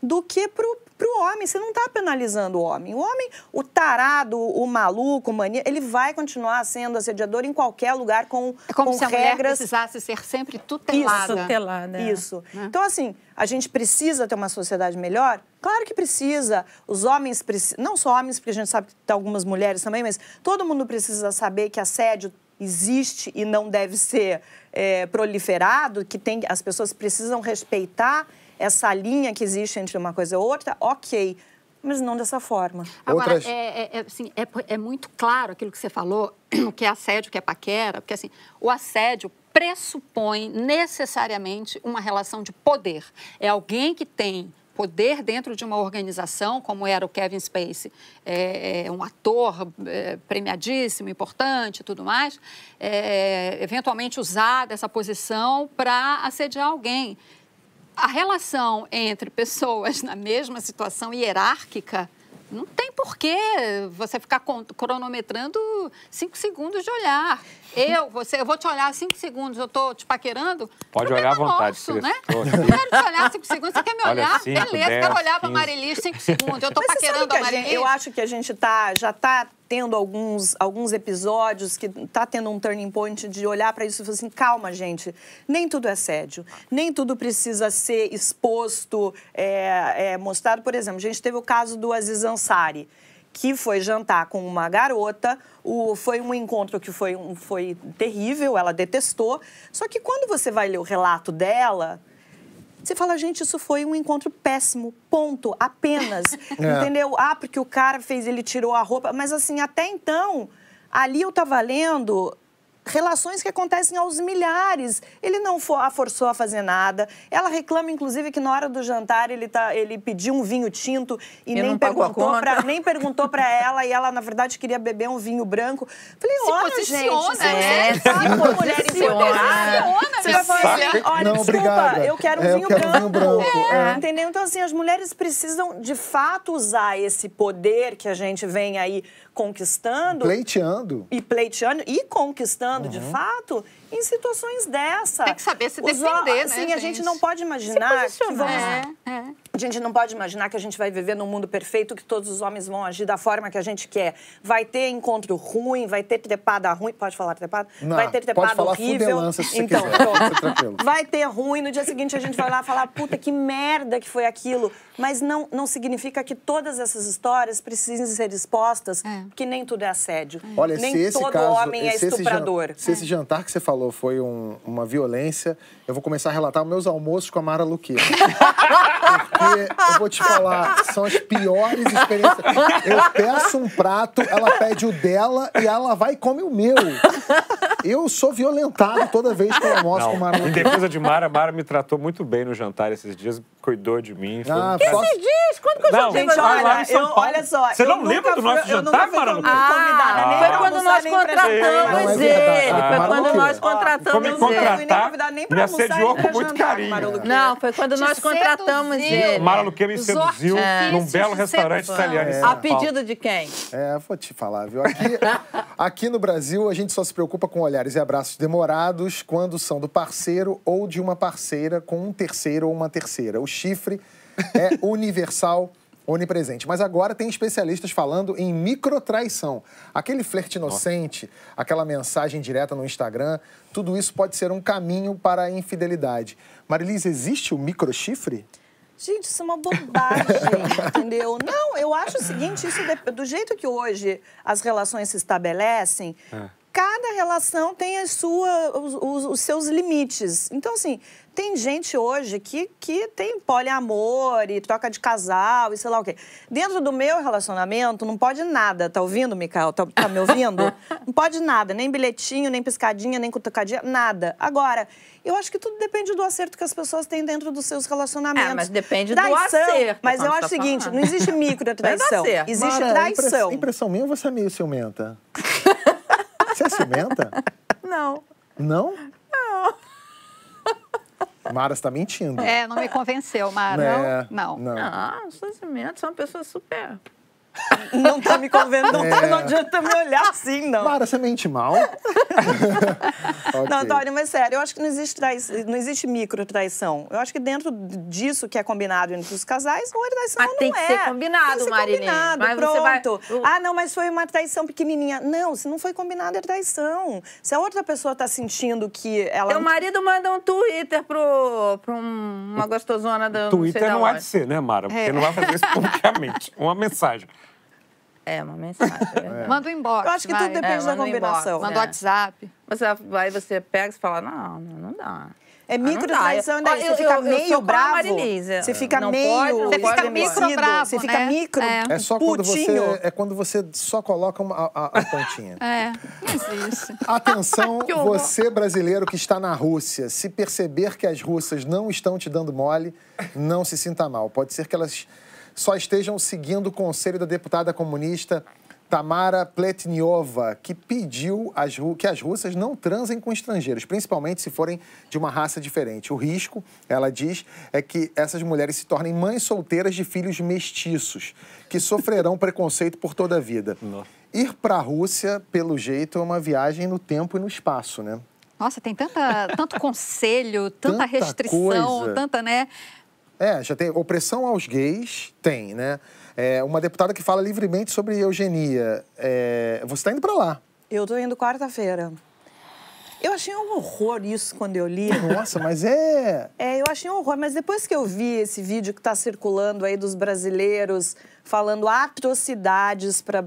[SPEAKER 3] do que para o homem. Você não está penalizando o homem. O homem, o tarado, o maluco, o mania, ele vai continuar sendo assediador em qualquer lugar com,
[SPEAKER 2] É como
[SPEAKER 3] com
[SPEAKER 2] se a mulher
[SPEAKER 3] regras
[SPEAKER 2] precisasse ser sempre tutelada.
[SPEAKER 3] isso,
[SPEAKER 5] Tutelada, é.
[SPEAKER 3] Isso. Então, assim, a gente precisa ter uma sociedade melhor? Claro que precisa. Os homens precisam. Não só homens, porque a gente sabe que tem algumas mulheres também, mas todo mundo precisa saber que assédio existe e não deve ser é, proliferado, que tem, as pessoas precisam respeitar essa linha que existe entre uma coisa e outra, ok. Mas não dessa forma.
[SPEAKER 2] Agora,
[SPEAKER 1] Outras-
[SPEAKER 2] é, é- é, assim, é, é muito claro aquilo que você falou, o que é assédio, o que é paquera, porque assim, o assédio pressupõe necessariamente uma relação de poder. É alguém que tem poder dentro de uma organização, como era o Kevin Spacey, é, é um ator é, premiadíssimo, importante e tudo mais, é, eventualmente usar dessa posição para assediar alguém a relação entre pessoas na mesma situação hierárquica não tem porquê você ficar cronometrando cinco segundos de olhar. Eu, você, eu vou te olhar cinco segundos, eu estou te paquerando.
[SPEAKER 4] Pode olhar à vontade,
[SPEAKER 2] nosso, né? Eu quero te olhar cinco segundos, você quer me
[SPEAKER 4] Olha,
[SPEAKER 2] olhar?
[SPEAKER 4] cinco,
[SPEAKER 2] Beleza,
[SPEAKER 4] dez,
[SPEAKER 2] quero olhar para
[SPEAKER 4] 15.
[SPEAKER 2] Marilis cinco segundos. Eu estou
[SPEAKER 3] Mas
[SPEAKER 2] paquerando
[SPEAKER 3] que
[SPEAKER 2] a Marilis.
[SPEAKER 3] Eu acho que a gente tá, já está tendo alguns, alguns episódios que está tendo um turning point de olhar para isso e falar assim, calma, gente, nem tudo é assédio, nem tudo precisa ser exposto, é, é, mostrado. Por exemplo, a gente teve o caso do Aziz Ansari, que foi jantar com uma garota, o, foi um encontro que foi, um- foi terrível, ela detestou. Só que quando você vai ler o relato dela, você fala, gente, isso foi um encontro péssimo, ponto, apenas.
[SPEAKER 1] É.
[SPEAKER 3] Entendeu? Ah, porque o cara fez, ele tirou a roupa. Mas assim, até então, ali eu tava lendo relações que acontecem aos milhares. Ele não a forçou a fazer nada. Ela reclama, inclusive, que na hora do jantar ele, tá, ele pediu um vinho tinto e,
[SPEAKER 5] E
[SPEAKER 3] nem, perguntou pra, nem perguntou para ela e ela, na verdade, queria beber um vinho branco. Falei,
[SPEAKER 2] Se
[SPEAKER 3] olha,
[SPEAKER 2] posiciona,
[SPEAKER 3] gente,
[SPEAKER 2] né?
[SPEAKER 3] você sabe uma mulher
[SPEAKER 5] posiciona.
[SPEAKER 3] empoderada.
[SPEAKER 2] Posiciona,
[SPEAKER 3] Você vai falar assim, olha,
[SPEAKER 1] Não,
[SPEAKER 3] desculpa,
[SPEAKER 1] obrigada.
[SPEAKER 3] eu quero um
[SPEAKER 1] É,
[SPEAKER 3] vinho
[SPEAKER 1] quero um vinho
[SPEAKER 3] branco.
[SPEAKER 1] branco, é.
[SPEAKER 3] Entendeu? Então, assim, as mulheres precisam, de fato, usar esse poder que a gente vem aí conquistando
[SPEAKER 1] Pleiteando.
[SPEAKER 3] e pleiteando e conquistando,
[SPEAKER 1] Uhum.
[SPEAKER 3] de fato, em situações dessa.
[SPEAKER 2] Tem que saber se
[SPEAKER 3] Os
[SPEAKER 2] defender,
[SPEAKER 3] ho-
[SPEAKER 2] né,
[SPEAKER 3] assim, a gente não pode imaginar que vamos...
[SPEAKER 2] É, é.
[SPEAKER 3] A gente não pode imaginar que a gente vai viver num mundo perfeito, que todos os homens vão agir da forma que a gente quer. Vai ter encontro ruim, vai ter trepada ruim. Pode falar trepada?
[SPEAKER 1] Não,
[SPEAKER 3] vai ter
[SPEAKER 1] pode
[SPEAKER 3] trepada
[SPEAKER 1] falar
[SPEAKER 3] horrível.
[SPEAKER 1] se você
[SPEAKER 3] então,
[SPEAKER 1] quiser.
[SPEAKER 3] Vai ter ruim, no dia seguinte a gente vai lá falar, puta, que merda que foi aquilo. Mas não, não significa que todas essas histórias precisem ser expostas,
[SPEAKER 2] É.
[SPEAKER 3] porque nem tudo é assédio.
[SPEAKER 1] Olha,
[SPEAKER 3] nem
[SPEAKER 1] se esse
[SPEAKER 3] todo
[SPEAKER 1] caso,
[SPEAKER 3] homem é estuprador.
[SPEAKER 1] se esse jantar que você falou foi um- uma violência, eu vou começar a relatar os meus almoços com a Mara Luqueira. Porque eu vou te falar, são as piores experiências. Eu peço um prato, ela pede o dela e ela vai e come o meu. Eu sou violentado toda vez que eu almoço com a Mara
[SPEAKER 4] Não, em
[SPEAKER 1] Luqueira.
[SPEAKER 4] defesa de Mara, Mara me tratou muito bem no jantar esses dias, cuidou de mim. Foi
[SPEAKER 1] Ah, só-
[SPEAKER 5] Esses dias, quando que eu
[SPEAKER 4] Não,
[SPEAKER 3] Gente,
[SPEAKER 5] com
[SPEAKER 4] lá-
[SPEAKER 3] olha,
[SPEAKER 4] em São
[SPEAKER 3] eu,
[SPEAKER 4] Paulo.
[SPEAKER 3] olha só.
[SPEAKER 4] Você não lembra do
[SPEAKER 3] fui-
[SPEAKER 4] nosso
[SPEAKER 3] nunca
[SPEAKER 4] jantar,
[SPEAKER 3] fui
[SPEAKER 4] Mara Luqueira?
[SPEAKER 3] convidada,
[SPEAKER 4] Ah.
[SPEAKER 3] nem
[SPEAKER 5] Foi quando nós contratamos.
[SPEAKER 1] Não,
[SPEAKER 5] ele. Foi
[SPEAKER 1] Ah,
[SPEAKER 5] quando nós contratamos ele.
[SPEAKER 3] fui nem convidada nem pra
[SPEAKER 4] assediou
[SPEAKER 3] nem pra
[SPEAKER 4] com muito carinho.
[SPEAKER 5] Não, foi quando nós contratamos ele.
[SPEAKER 4] Mara Luque me seduziu
[SPEAKER 2] artifícios
[SPEAKER 4] num belo restaurante italiano em
[SPEAKER 1] É.
[SPEAKER 5] A pedido de quem?
[SPEAKER 1] É, vou te falar, viu? Aqui, aqui no Brasil, a gente só se preocupa com olhares e abraços demorados quando são do parceiro ou de uma parceira com um terceiro ou uma terceira. O chifre é universal, onipresente. Mas agora tem especialistas falando em microtraição. Aquele flerte inocente, aquela mensagem direta no Instagram, tudo isso pode ser um caminho para a infidelidade. Marilise, existe o microchifre?
[SPEAKER 3] Gente, isso é uma bobagem, entendeu? Não, eu acho o seguinte, isso do jeito que hoje as relações se estabelecem, cada relação tem as sua, os, os- os seus limites. Então, assim, tem gente hoje que, que tem poliamor e troca de casal e sei lá o quê. Dentro do meu relacionamento, não pode nada. Tá ouvindo, Mikael? Tá, tá me ouvindo? Não pode nada, nem bilhetinho, nem piscadinha, nem cutucadinha, nada. Agora, eu acho que tudo depende do acerto que as pessoas têm dentro dos seus relacionamentos.
[SPEAKER 5] É, mas depende do
[SPEAKER 3] Traição,
[SPEAKER 5] acerto,
[SPEAKER 3] Mas eu acho
[SPEAKER 5] tá
[SPEAKER 3] o seguinte,
[SPEAKER 5] falando.
[SPEAKER 3] não existe microtraição.
[SPEAKER 5] Vai dar certo.
[SPEAKER 3] Existe
[SPEAKER 1] Mara,
[SPEAKER 3] traição.
[SPEAKER 1] Impressão, impressão minha, você é meio ciumenta. Você é ciumenta?
[SPEAKER 5] Não.
[SPEAKER 1] Não? Mara está mentindo.
[SPEAKER 2] É, não me convenceu, Mara.
[SPEAKER 1] É,
[SPEAKER 2] não.
[SPEAKER 1] não.
[SPEAKER 5] Ah, os Estados Unidos são pessoas super.
[SPEAKER 3] Não tá me convencendo, não, tá,
[SPEAKER 1] É.
[SPEAKER 3] não adianta me olhar assim, não.
[SPEAKER 1] Mara, você mente mal? Ok.
[SPEAKER 3] Não, Antônio, mas sério, eu acho que não existe, trai... não existe micro traição. Eu acho que dentro disso que é combinado entre os casais, não é traição,
[SPEAKER 5] Mas
[SPEAKER 3] não
[SPEAKER 5] tem que
[SPEAKER 3] é.
[SPEAKER 5] ser combinado,
[SPEAKER 3] tem que ser combinado,
[SPEAKER 5] Mas você vai-
[SPEAKER 3] pronto. Ah, não, mas foi uma traição pequenininha. Não, se não foi combinado, é traição. Se a outra pessoa tá sentindo que ela...
[SPEAKER 5] Teu marido manda um Twitter pro, pro um- uma gostosona do.
[SPEAKER 4] Twitter
[SPEAKER 5] não, sei
[SPEAKER 4] não
[SPEAKER 5] da
[SPEAKER 4] há de ser, né, Mara? Porque
[SPEAKER 2] É.
[SPEAKER 4] não vai fazer isso publicamente. Uma mensagem.
[SPEAKER 5] É, uma mensagem. é verdade.
[SPEAKER 2] Manda um inbox.
[SPEAKER 3] Eu acho que
[SPEAKER 2] vai.
[SPEAKER 3] tudo depende
[SPEAKER 5] É,
[SPEAKER 3] da
[SPEAKER 5] um
[SPEAKER 3] combinação.
[SPEAKER 2] Manda
[SPEAKER 5] É.
[SPEAKER 2] o WhatsApp.
[SPEAKER 5] Mas aí você pega e fala, não, não, não dá.
[SPEAKER 3] É micro
[SPEAKER 5] Ah, Eu-
[SPEAKER 3] você fica
[SPEAKER 5] eu-
[SPEAKER 3] meio bravo.
[SPEAKER 5] É.
[SPEAKER 3] Você fica
[SPEAKER 5] Não
[SPEAKER 3] meio
[SPEAKER 5] pode, não
[SPEAKER 2] Você fica micro bravo,
[SPEAKER 3] Você fica
[SPEAKER 2] né?
[SPEAKER 3] micro
[SPEAKER 2] É.
[SPEAKER 1] É só quando
[SPEAKER 3] putinho.
[SPEAKER 1] você é quando você só coloca uma, a, a- pontinha.
[SPEAKER 2] É, não existe.
[SPEAKER 1] Atenção, você brasileiro que está na Rússia, se perceber que as russas não estão te dando mole, não se sinta mal. Pode ser que elas só estejam seguindo o conselho da deputada comunista Tamara Pletniova, que pediu as que as russas não transem com estrangeiros, principalmente se forem de uma raça diferente. O risco, ela diz, é que essas mulheres se tornem mães solteiras de filhos mestiços, que sofrerão preconceito por toda a vida. Ir para a Rússia, pelo jeito, é uma viagem no tempo e no espaço, né?
[SPEAKER 2] Nossa, tem tanta, tanto conselho, tanta,
[SPEAKER 1] Tanta
[SPEAKER 2] restrição,
[SPEAKER 1] coisa.
[SPEAKER 2] tanta, né?
[SPEAKER 1] É, já tem opressão aos gays, tem, né? É, uma deputada que fala livremente sobre eugenia. É, você está indo para lá.
[SPEAKER 3] Eu tô indo quarta-feira. Eu achei um horror isso quando eu li.
[SPEAKER 1] Nossa, mas é.
[SPEAKER 3] É, eu achei um horror, mas depois que eu vi esse vídeo que está circulando aí dos brasileiros falando atrocidades para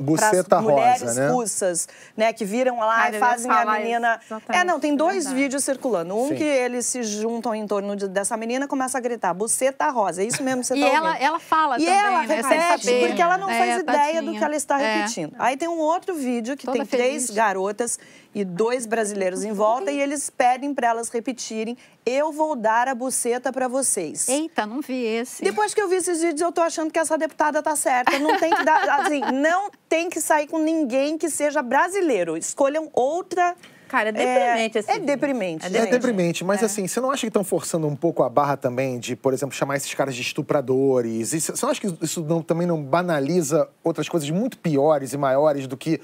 [SPEAKER 1] rosa,
[SPEAKER 3] mulheres
[SPEAKER 1] né?
[SPEAKER 3] russas, né, que viram lá
[SPEAKER 5] Cara,
[SPEAKER 3] e fazem a menina. É, não, tem dois
[SPEAKER 5] verdade.
[SPEAKER 3] vídeos circulando. Um
[SPEAKER 1] Sim.
[SPEAKER 3] que eles se juntam em torno de- dessa menina e começam a gritar, buceta rosa. É isso mesmo que você
[SPEAKER 2] E
[SPEAKER 3] tá
[SPEAKER 2] ela,
[SPEAKER 3] ouvindo.
[SPEAKER 2] ela fala
[SPEAKER 3] E
[SPEAKER 2] também,
[SPEAKER 3] ela
[SPEAKER 2] né?
[SPEAKER 3] repete,
[SPEAKER 2] saber.
[SPEAKER 3] porque ela não
[SPEAKER 2] É,
[SPEAKER 3] faz ideia do
[SPEAKER 2] tadinha.
[SPEAKER 3] que ela está
[SPEAKER 2] É.
[SPEAKER 3] repetindo. Aí tem um outro vídeo que
[SPEAKER 2] Toda
[SPEAKER 3] tem três
[SPEAKER 2] feliz.
[SPEAKER 3] garotas e dois brasileiros em volta e eles pedem para elas repetirem: Eu vou dar a buceta para vocês.
[SPEAKER 2] Eita, não vi esse.
[SPEAKER 3] Depois que eu vi esses vídeos, eu tô achando que essa deputada tá certa. Não tem que dar, assim, não tem que sair com ninguém que seja brasileiro. Escolham outra.
[SPEAKER 5] Cara, é deprimente esse
[SPEAKER 3] É
[SPEAKER 5] vídeo.
[SPEAKER 3] deprimente.
[SPEAKER 5] É
[SPEAKER 1] É
[SPEAKER 3] gente.
[SPEAKER 1] deprimente, mas assim, você não acha que estão forçando um pouco a barra também de, por exemplo, chamar esses caras de estupradores? E você não acha que isso não- também não banaliza outras coisas muito piores e maiores do que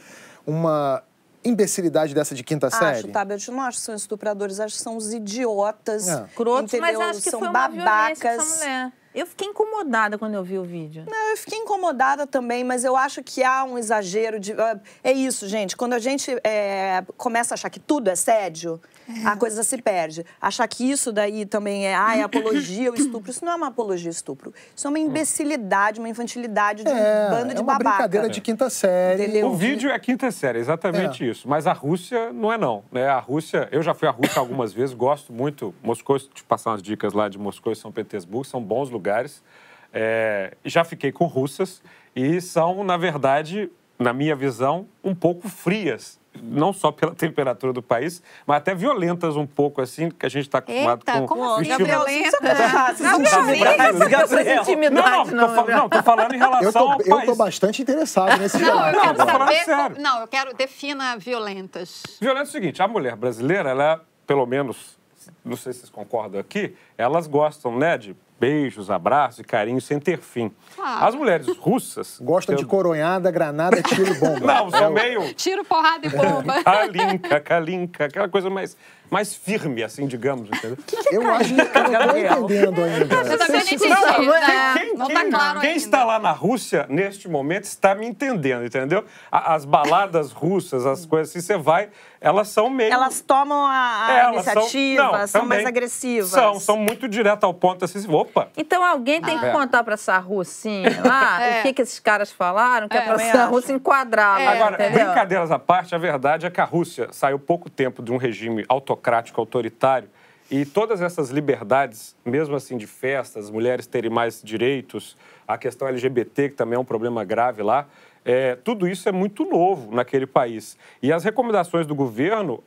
[SPEAKER 1] uma imbecilidade dessa de quinta
[SPEAKER 3] Acho,
[SPEAKER 1] série?
[SPEAKER 3] Tabet, eu não acho que são estupradores, acho que são os idiotas.
[SPEAKER 1] É.
[SPEAKER 5] Crotos, mas
[SPEAKER 3] entendeu?
[SPEAKER 5] acho que
[SPEAKER 3] são
[SPEAKER 5] foi
[SPEAKER 3] babacas.
[SPEAKER 5] Eu fiquei incomodada quando eu vi o vídeo.
[SPEAKER 3] Não, eu fiquei incomodada também, mas eu acho que há um exagero de. ah, É isso, gente. Quando a gente é, começa a achar que tudo é assédio, a coisa se perde. Achar que isso daí também é, ah, é apologia ao estupro. Isso não é uma apologia ao estupro. Isso é uma imbecilidade, uma infantilidade de um
[SPEAKER 1] É,
[SPEAKER 3] bando
[SPEAKER 1] é
[SPEAKER 3] de
[SPEAKER 1] uma
[SPEAKER 3] babaca.
[SPEAKER 1] brincadeira de quinta série.
[SPEAKER 3] Entendeu?
[SPEAKER 4] O vídeo é quinta série, exatamente
[SPEAKER 1] É.
[SPEAKER 4] isso. Mas a Rússia não é não. Né? A Rússia, eu já fui à Rússia algumas vezes, gosto muito. Moscou, te passar umas dicas lá de Moscou e São Petersburgo, são bons lugares. É, já fiquei com russas e são, na verdade, na minha visão, um pouco frias. Não só pela temperatura do país, mas até violentas um pouco, assim, que a gente está acostumado
[SPEAKER 2] Eita,
[SPEAKER 4] com
[SPEAKER 2] como assim,
[SPEAKER 4] estilo...
[SPEAKER 2] violenta?
[SPEAKER 5] Gabriel,
[SPEAKER 4] Não,
[SPEAKER 5] não.
[SPEAKER 4] não, tô, fa- não, tô falando em relação
[SPEAKER 1] Eu tô,
[SPEAKER 4] ao
[SPEAKER 1] eu
[SPEAKER 4] país.
[SPEAKER 1] tô bastante interessado nesse
[SPEAKER 2] Não, eu quero
[SPEAKER 4] falando
[SPEAKER 2] saber. como- Não, eu quero. Defina violentas.
[SPEAKER 4] Violento é o seguinte, a mulher brasileira, ela, pelo menos, não sei se vocês concordam aqui, elas gostam, né, de beijos, abraços e carinhos sem ter fim.
[SPEAKER 2] Claro.
[SPEAKER 4] As mulheres russas...
[SPEAKER 1] Gostam de
[SPEAKER 4] eu-
[SPEAKER 1] coronhada, granada, tiro e bomba.
[SPEAKER 4] Não,
[SPEAKER 1] É
[SPEAKER 4] são
[SPEAKER 1] o-
[SPEAKER 4] meio...
[SPEAKER 2] Tiro, porrada e bomba.
[SPEAKER 4] Calinca, calinca, aquela coisa mais, mais firme, assim, digamos, entendeu?
[SPEAKER 1] Eu acho que eu não tô entendendo ainda.
[SPEAKER 2] Eu também não entendi.
[SPEAKER 4] Não,
[SPEAKER 2] né?
[SPEAKER 4] quem,
[SPEAKER 2] não
[SPEAKER 4] quem-
[SPEAKER 2] tá claro
[SPEAKER 4] quem
[SPEAKER 2] ainda.
[SPEAKER 4] está lá na Rússia, neste momento, está me entendendo, entendeu? As baladas russas, as coisas assim, você vai, elas são meio...
[SPEAKER 3] Elas tomam a, a
[SPEAKER 4] É, elas são-
[SPEAKER 3] iniciativa,
[SPEAKER 4] não,
[SPEAKER 3] são, mais agressivas.
[SPEAKER 4] São, são muito direto ao ponto, assim, opa,
[SPEAKER 5] Então alguém tem que
[SPEAKER 4] É.
[SPEAKER 5] contar pra essa russinha lá
[SPEAKER 2] É.
[SPEAKER 5] o que, que esses caras falaram, que é,
[SPEAKER 2] É,
[SPEAKER 5] pra essa russa enquadrar.
[SPEAKER 2] É.
[SPEAKER 4] Agora,
[SPEAKER 5] entendeu?
[SPEAKER 4] brincadeiras à parte, a verdade é que a Rússia saiu pouco tempo de um regime autocrático, autoritário, e todas essas liberdades, mesmo assim de festas, mulheres terem mais direitos, a questão LGBT, que também é um problema grave lá, é, tudo isso é muito novo naquele país. E as recomendações do governo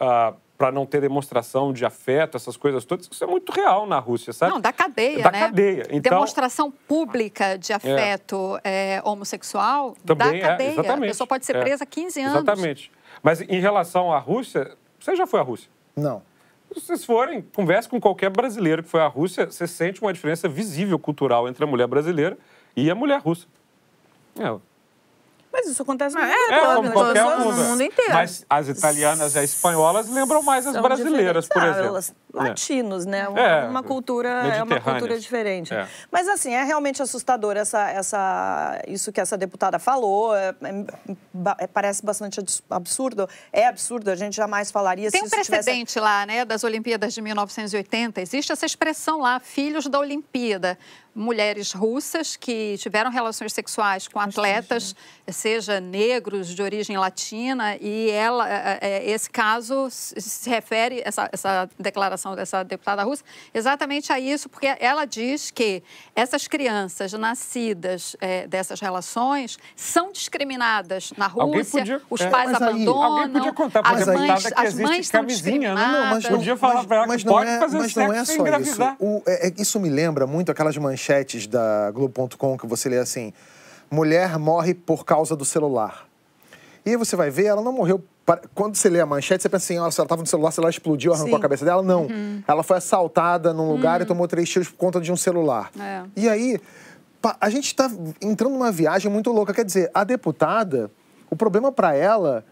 [SPEAKER 4] para não ter demonstração de afeto, essas coisas todas, isso é muito real na Rússia, sabe?
[SPEAKER 2] Não, da cadeia,
[SPEAKER 4] Da
[SPEAKER 2] né?
[SPEAKER 4] cadeia. Então,
[SPEAKER 2] Demonstração pública de afeto é, homossexual
[SPEAKER 4] Também
[SPEAKER 2] da
[SPEAKER 4] é,
[SPEAKER 2] cadeia.
[SPEAKER 4] exatamente.
[SPEAKER 2] A pessoa pode ser
[SPEAKER 4] É,
[SPEAKER 2] presa 15 anos.
[SPEAKER 4] Exatamente. Mas em relação à Rússia, Você já foi à Rússia?
[SPEAKER 1] Não.
[SPEAKER 4] Se vocês forem, converse com qualquer brasileiro que foi à Rússia, você sente uma diferença visível cultural entre a mulher brasileira e a mulher russa. É,
[SPEAKER 3] Mas isso acontece no
[SPEAKER 5] É,
[SPEAKER 3] mundo
[SPEAKER 4] é
[SPEAKER 3] todo,
[SPEAKER 4] como qualquer
[SPEAKER 3] pessoas-
[SPEAKER 5] no mundo inteiro.
[SPEAKER 4] Mas as italianas e as espanholas lembram mais as
[SPEAKER 3] são
[SPEAKER 4] brasileiras, por
[SPEAKER 3] Ah,
[SPEAKER 4] exemplo.
[SPEAKER 3] elas- Latinos, né? Uma,
[SPEAKER 4] É,
[SPEAKER 3] uma cultura, é uma cultura diferente.
[SPEAKER 4] É.
[SPEAKER 3] Mas assim, é realmente assustador essa, essa, isso que essa deputada falou. É- é- é- parece bastante abs- absurdo. É absurdo, a gente jamais falaria
[SPEAKER 2] Tem
[SPEAKER 3] se
[SPEAKER 2] um
[SPEAKER 3] isso tivesse...
[SPEAKER 2] precedente lá, né, das Olimpíadas de 1980. Existe essa expressão lá, filhos da Olimpíada. Mulheres russas que tiveram relações sexuais com atletas, seja negros de origem latina, e ela, é, é, esse caso se se refere, essa, essa declaração dessa deputada russa, exatamente a isso, porque ela diz que essas crianças nascidas é, dessas relações são discriminadas na Rússia,
[SPEAKER 4] podia-
[SPEAKER 2] os
[SPEAKER 4] é,
[SPEAKER 2] pais
[SPEAKER 1] mas aí-
[SPEAKER 2] abandonam,
[SPEAKER 4] Alguém podia contar pra
[SPEAKER 2] as
[SPEAKER 1] deputada
[SPEAKER 2] mães,
[SPEAKER 4] que
[SPEAKER 2] as mães são
[SPEAKER 4] camisinha, né?
[SPEAKER 2] discriminadas.
[SPEAKER 1] Não, mas não,
[SPEAKER 4] Podia falar pra ela
[SPEAKER 1] mas
[SPEAKER 4] que
[SPEAKER 1] não
[SPEAKER 4] pode
[SPEAKER 1] é,
[SPEAKER 4] fazer
[SPEAKER 1] mas não é só isso. O- é- é- isso me lembra muito aquelas manchetes da Globo.com que você lê assim: mulher morre por causa do celular. E aí você vai ver, ela não morreu. Quando você lê a manchete, você pensa assim: se ela estava no celular, se ela explodiu, arrancou
[SPEAKER 3] Sim.
[SPEAKER 1] a cabeça dela. Não.
[SPEAKER 2] Uhum.
[SPEAKER 1] Ela foi assaltada num lugar e tomou três tiros por conta de um celular.
[SPEAKER 2] É.
[SPEAKER 1] E aí, a gente está entrando numa viagem muito louca. Quer dizer, a deputada, o problema para ela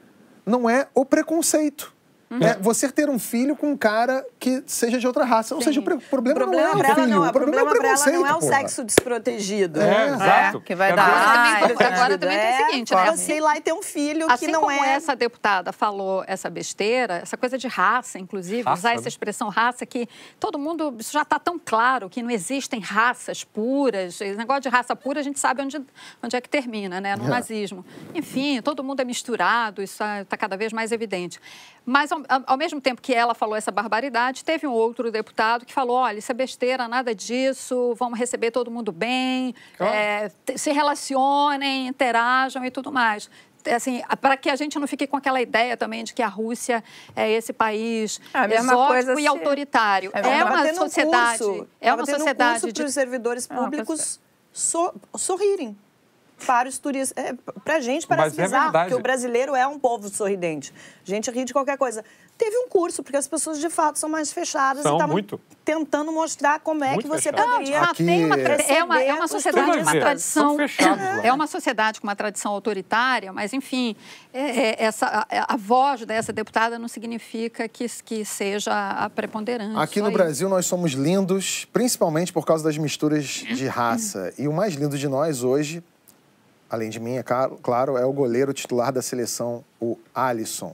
[SPEAKER 1] não é o preconceito.
[SPEAKER 2] Uhum.
[SPEAKER 1] É você ter um filho com um cara que seja de outra raça. Ou seja, o, problema,
[SPEAKER 3] problema
[SPEAKER 1] não é o
[SPEAKER 3] ela
[SPEAKER 1] filho,
[SPEAKER 3] não,
[SPEAKER 1] o problema,
[SPEAKER 3] problema
[SPEAKER 1] é o
[SPEAKER 3] ela
[SPEAKER 1] preconceito.
[SPEAKER 3] não é o
[SPEAKER 1] porra.
[SPEAKER 3] sexo desprotegido.
[SPEAKER 1] É,
[SPEAKER 4] exato.
[SPEAKER 5] que vai
[SPEAKER 4] Quer
[SPEAKER 5] dar
[SPEAKER 2] Agora também-
[SPEAKER 5] AIDS,
[SPEAKER 2] agora também tem o seguinte,
[SPEAKER 3] é,
[SPEAKER 2] né?
[SPEAKER 3] Você ir lá e ter um filho que
[SPEAKER 2] Assim
[SPEAKER 3] não
[SPEAKER 2] como
[SPEAKER 3] é...
[SPEAKER 2] essa deputada falou essa besteira, essa coisa de raça, inclusive,
[SPEAKER 4] Raça,
[SPEAKER 2] usar essa expressão raça, que todo mundo, isso já está tão claro que não existem raças puras. Esse negócio de raça pura, a gente sabe onde, onde é que termina, né? No
[SPEAKER 1] É.
[SPEAKER 2] nazismo. Enfim, todo mundo é misturado, isso está cada vez mais evidente. Mas, ao, ao mesmo tempo que ela falou essa barbaridade, teve um outro deputado que falou: olha, isso é besteira, nada disso, vamos receber todo mundo bem,
[SPEAKER 4] Claro.
[SPEAKER 2] é, se relacionem, interajam e tudo mais. Assim, para que a gente não fique com aquela ideia também de que a Rússia é esse país
[SPEAKER 5] É
[SPEAKER 2] exótico
[SPEAKER 5] coisa
[SPEAKER 2] e
[SPEAKER 5] se-
[SPEAKER 2] autoritário.
[SPEAKER 5] É
[SPEAKER 2] É, uma
[SPEAKER 3] um
[SPEAKER 2] sociedade,
[SPEAKER 3] curso,
[SPEAKER 2] é uma
[SPEAKER 3] tendo um
[SPEAKER 2] sociedade
[SPEAKER 3] curso
[SPEAKER 2] de
[SPEAKER 3] para os servidores
[SPEAKER 5] É
[SPEAKER 3] públicos so- sorrirem para os turistas. É, para a gente parece
[SPEAKER 4] Mas é
[SPEAKER 3] bizarro,
[SPEAKER 4] verdade.
[SPEAKER 3] porque o brasileiro é um povo sorridente. A gente ri de qualquer coisa. Teve um curso, porque as pessoas de fato são mais fechadas
[SPEAKER 4] São,
[SPEAKER 3] e estavam
[SPEAKER 4] muito.
[SPEAKER 3] tentando mostrar como é
[SPEAKER 4] Muito
[SPEAKER 3] que você
[SPEAKER 2] de
[SPEAKER 3] poderia.
[SPEAKER 2] fato, tem uma,
[SPEAKER 1] Aqui-
[SPEAKER 2] é, uma, é uma sociedade com uma tradição.
[SPEAKER 4] Lá.
[SPEAKER 2] É uma sociedade com uma tradição autoritária, mas, enfim, é- é- essa, a, a voz dessa deputada não significa que, que seja a preponderante.
[SPEAKER 1] Aqui no
[SPEAKER 2] isso.
[SPEAKER 1] Brasil nós somos lindos, principalmente por causa das misturas de raça. E o mais lindo de nós hoje, além de mim, é claro, é o goleiro titular da seleção, o Alisson.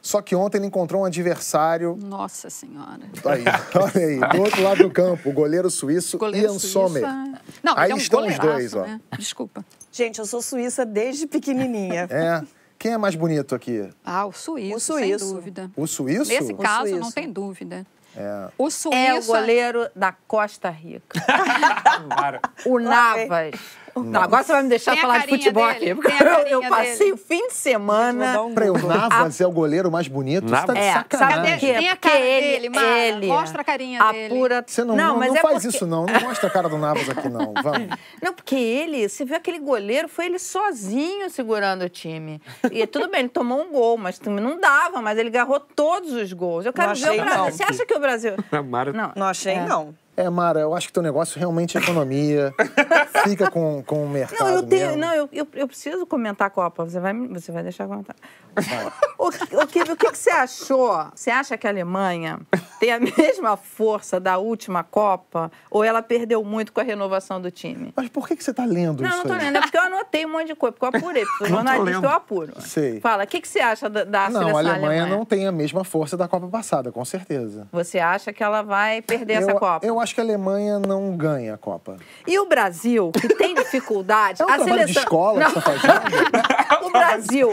[SPEAKER 1] Só que ontem ele encontrou um adversário.
[SPEAKER 2] Nossa Senhora.
[SPEAKER 1] Aí, olha aí, do outro lado do campo, o goleiro suíço
[SPEAKER 2] Goleiro
[SPEAKER 1] Ian
[SPEAKER 2] suíço
[SPEAKER 1] Sommer.
[SPEAKER 2] é- Não,
[SPEAKER 1] Aí
[SPEAKER 2] é um
[SPEAKER 1] estão os dois, ó.
[SPEAKER 2] Né? Desculpa.
[SPEAKER 3] Gente, eu sou suíça desde pequenininha.
[SPEAKER 1] É. Quem é mais bonito aqui?
[SPEAKER 2] Ah, o suíço,
[SPEAKER 3] O suíço.
[SPEAKER 2] sem dúvida.
[SPEAKER 1] O suíço?
[SPEAKER 2] Nesse caso,
[SPEAKER 3] suíço.
[SPEAKER 2] não tem dúvida.
[SPEAKER 1] É.
[SPEAKER 2] O suíço...
[SPEAKER 5] É o goleiro da Costa Rica. O Navas. Não, agora você vai me deixar falar de futebol
[SPEAKER 2] dele,
[SPEAKER 5] aqui. Porque eu, passei
[SPEAKER 2] dele.
[SPEAKER 5] o fim de semana.
[SPEAKER 3] um
[SPEAKER 1] Peraí, o. Navas é o goleiro mais bonito? Você tá de
[SPEAKER 5] É,
[SPEAKER 1] sacanagem.
[SPEAKER 5] sabe por quê?
[SPEAKER 2] Tem a
[SPEAKER 5] Porque
[SPEAKER 2] cara
[SPEAKER 5] ele,
[SPEAKER 2] dele, Mara.
[SPEAKER 5] ele
[SPEAKER 2] Mostra a carinha dele.
[SPEAKER 5] apura...
[SPEAKER 1] Você não, não,
[SPEAKER 5] mas
[SPEAKER 1] não
[SPEAKER 5] é
[SPEAKER 1] faz
[SPEAKER 5] porque-
[SPEAKER 1] isso, não. Não mostra a cara do Navas aqui, não. Vamos.
[SPEAKER 5] Não, porque ele, você viu aquele goleiro, foi ele sozinho segurando o time. E tudo bem, ele tomou um gol, mas não dava, mas ele agarrou todos os gols. Eu quero
[SPEAKER 3] Não
[SPEAKER 5] ver o Brasil.
[SPEAKER 3] não.
[SPEAKER 5] Você acha que o Brasil. Não.
[SPEAKER 3] Não achei,
[SPEAKER 5] É.
[SPEAKER 3] não.
[SPEAKER 1] É, Mara, eu acho que teu negócio realmente é economia. Fica com, com o mercado
[SPEAKER 5] Não, eu tenho.
[SPEAKER 1] mesmo.
[SPEAKER 5] Não, eu, eu, eu preciso comentar a Copa. Você vai, você vai deixar comentar. o, que- o, que, o que que você achou? Você acha que a Alemanha tem a mesma força da última Copa? Ou ela perdeu muito com a renovação do time?
[SPEAKER 1] Mas por que, que você tá lendo
[SPEAKER 5] Não,
[SPEAKER 1] isso
[SPEAKER 5] não tô
[SPEAKER 1] aí?
[SPEAKER 5] lendo. É porque eu anotei um monte de coisa, porque eu apurei. Porque
[SPEAKER 4] Não
[SPEAKER 5] jornalista, eu apuro.
[SPEAKER 1] Sei.
[SPEAKER 5] Fala, o que, que você acha da, da
[SPEAKER 1] Não,
[SPEAKER 5] seleção
[SPEAKER 1] a Alemanha
[SPEAKER 5] alemã?
[SPEAKER 1] não tem a mesma força da Copa passada, com certeza.
[SPEAKER 5] Você acha que ela vai perder essa
[SPEAKER 1] eu,
[SPEAKER 5] Copa?
[SPEAKER 1] eu acho que a Alemanha não ganha a Copa.
[SPEAKER 5] E o Brasil, que tem dificuldade...
[SPEAKER 1] É um
[SPEAKER 5] a
[SPEAKER 1] trabalho de
[SPEAKER 5] seleção...
[SPEAKER 1] escola
[SPEAKER 5] Não.
[SPEAKER 1] que você tá fazendo?
[SPEAKER 5] o Brasil,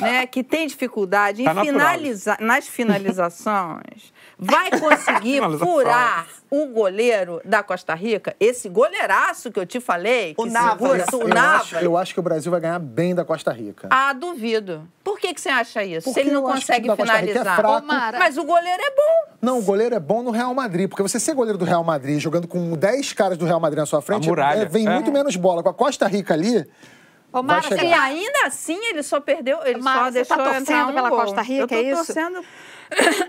[SPEAKER 5] né, que tem dificuldade em
[SPEAKER 4] Tá natural.
[SPEAKER 5] finalizar, nas finalizações, vai conseguir furar o goleiro da Costa Rica? Esse goleiraço que eu te falei, que
[SPEAKER 3] O Navas.
[SPEAKER 5] o
[SPEAKER 1] eu,
[SPEAKER 5] Navas.
[SPEAKER 1] acho, eu acho que o Brasil vai ganhar bem da Costa Rica.
[SPEAKER 5] Ah, duvido. Por que, que você acha isso?
[SPEAKER 1] Porque
[SPEAKER 5] Se ele não consegue
[SPEAKER 1] é
[SPEAKER 5] finalizar.
[SPEAKER 1] fraco.
[SPEAKER 2] Ô, Mara,
[SPEAKER 5] Mas o goleiro é bom.
[SPEAKER 1] Não, o goleiro é bom no Real Madrid, porque você ser goleiro do Real Madrid jogando com 10 caras do Real Madrid na sua frente, é, vem
[SPEAKER 4] É.
[SPEAKER 1] muito menos bola. Com a Costa Rica ali,
[SPEAKER 2] Ô, Mara,
[SPEAKER 1] chegar.
[SPEAKER 2] você
[SPEAKER 5] E ainda assim ele só perdeu, ele
[SPEAKER 2] Mara,
[SPEAKER 5] só
[SPEAKER 2] você
[SPEAKER 5] deixou
[SPEAKER 2] tá
[SPEAKER 5] entrar
[SPEAKER 2] torcendo
[SPEAKER 5] um
[SPEAKER 2] pela
[SPEAKER 5] gol.
[SPEAKER 2] Costa Rica,
[SPEAKER 5] eu tô
[SPEAKER 2] é isso?
[SPEAKER 5] torcendo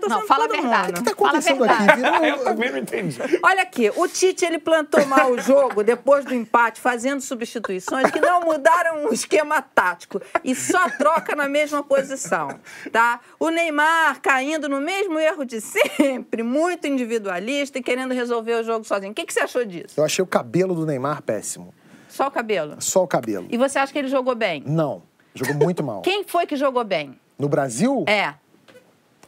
[SPEAKER 2] Não, fala a verdade.
[SPEAKER 1] O que está acontecendo aqui? Virou-
[SPEAKER 4] Eu também não entendi.
[SPEAKER 5] Olha aqui, o Tite ele plantou mal o jogo depois do empate, fazendo substituições que não mudaram o esquema tático e só troca na mesma posição, tá? O Neymar caindo no mesmo erro de sempre, muito individualista e querendo resolver o jogo sozinho. O que, que você achou disso?
[SPEAKER 1] Eu achei o cabelo do Neymar péssimo.
[SPEAKER 5] Só o cabelo.
[SPEAKER 1] Só o cabelo.
[SPEAKER 5] E você acha que ele jogou bem?
[SPEAKER 1] Não. Jogou muito mal.
[SPEAKER 5] Quem foi que jogou bem?
[SPEAKER 1] No Brasil,
[SPEAKER 5] É.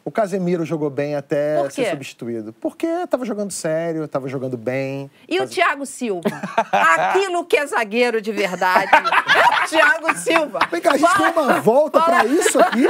[SPEAKER 1] o Casemiro jogou bem até ser substituído. Porque tava jogando sério, tava jogando bem.
[SPEAKER 5] E o Thiago Silva? Aquilo que é zagueiro de verdade. É o Thiago Silva.
[SPEAKER 1] Vem cá, a gente tem uma volta pra isso aqui?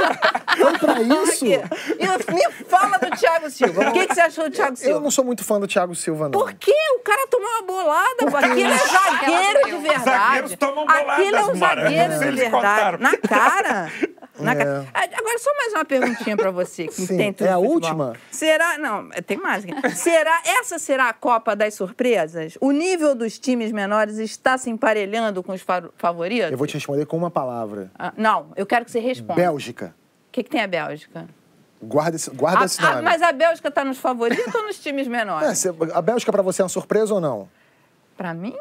[SPEAKER 1] Foi pra isso?
[SPEAKER 5] E me fala do Thiago Silva. O que, que você achou do Thiago Silva?
[SPEAKER 1] Eu não sou muito fã do Thiago Silva, não.
[SPEAKER 5] Por quê? O cara tomou uma bolada. pô. Aquilo é zagueiro de verdade.
[SPEAKER 4] Zagueiros tomam
[SPEAKER 5] Aquilo é um zagueiro de verdade. Na cara. Na
[SPEAKER 1] É.
[SPEAKER 5] ca- Agora, só mais uma perguntinha pra você, que
[SPEAKER 1] Sim.
[SPEAKER 5] tem tudo
[SPEAKER 1] É a última?
[SPEAKER 5] Será... Não, tem mais. Será... Essa será a Copa das Surpresas? O nível dos times menores está se emparelhando com os fa- favoritos?
[SPEAKER 1] Eu vou te responder com uma palavra.
[SPEAKER 5] Ah, não, eu quero que você responda.
[SPEAKER 1] Bélgica.
[SPEAKER 5] O que, que tem a Bélgica?
[SPEAKER 1] Guarda guarda
[SPEAKER 5] A-
[SPEAKER 1] esse
[SPEAKER 5] a-
[SPEAKER 1] nome.
[SPEAKER 5] mas a Bélgica está nos favoritos ou nos times menores?
[SPEAKER 1] É, a Bélgica pra você é uma surpresa ou não?
[SPEAKER 5] Pra mim?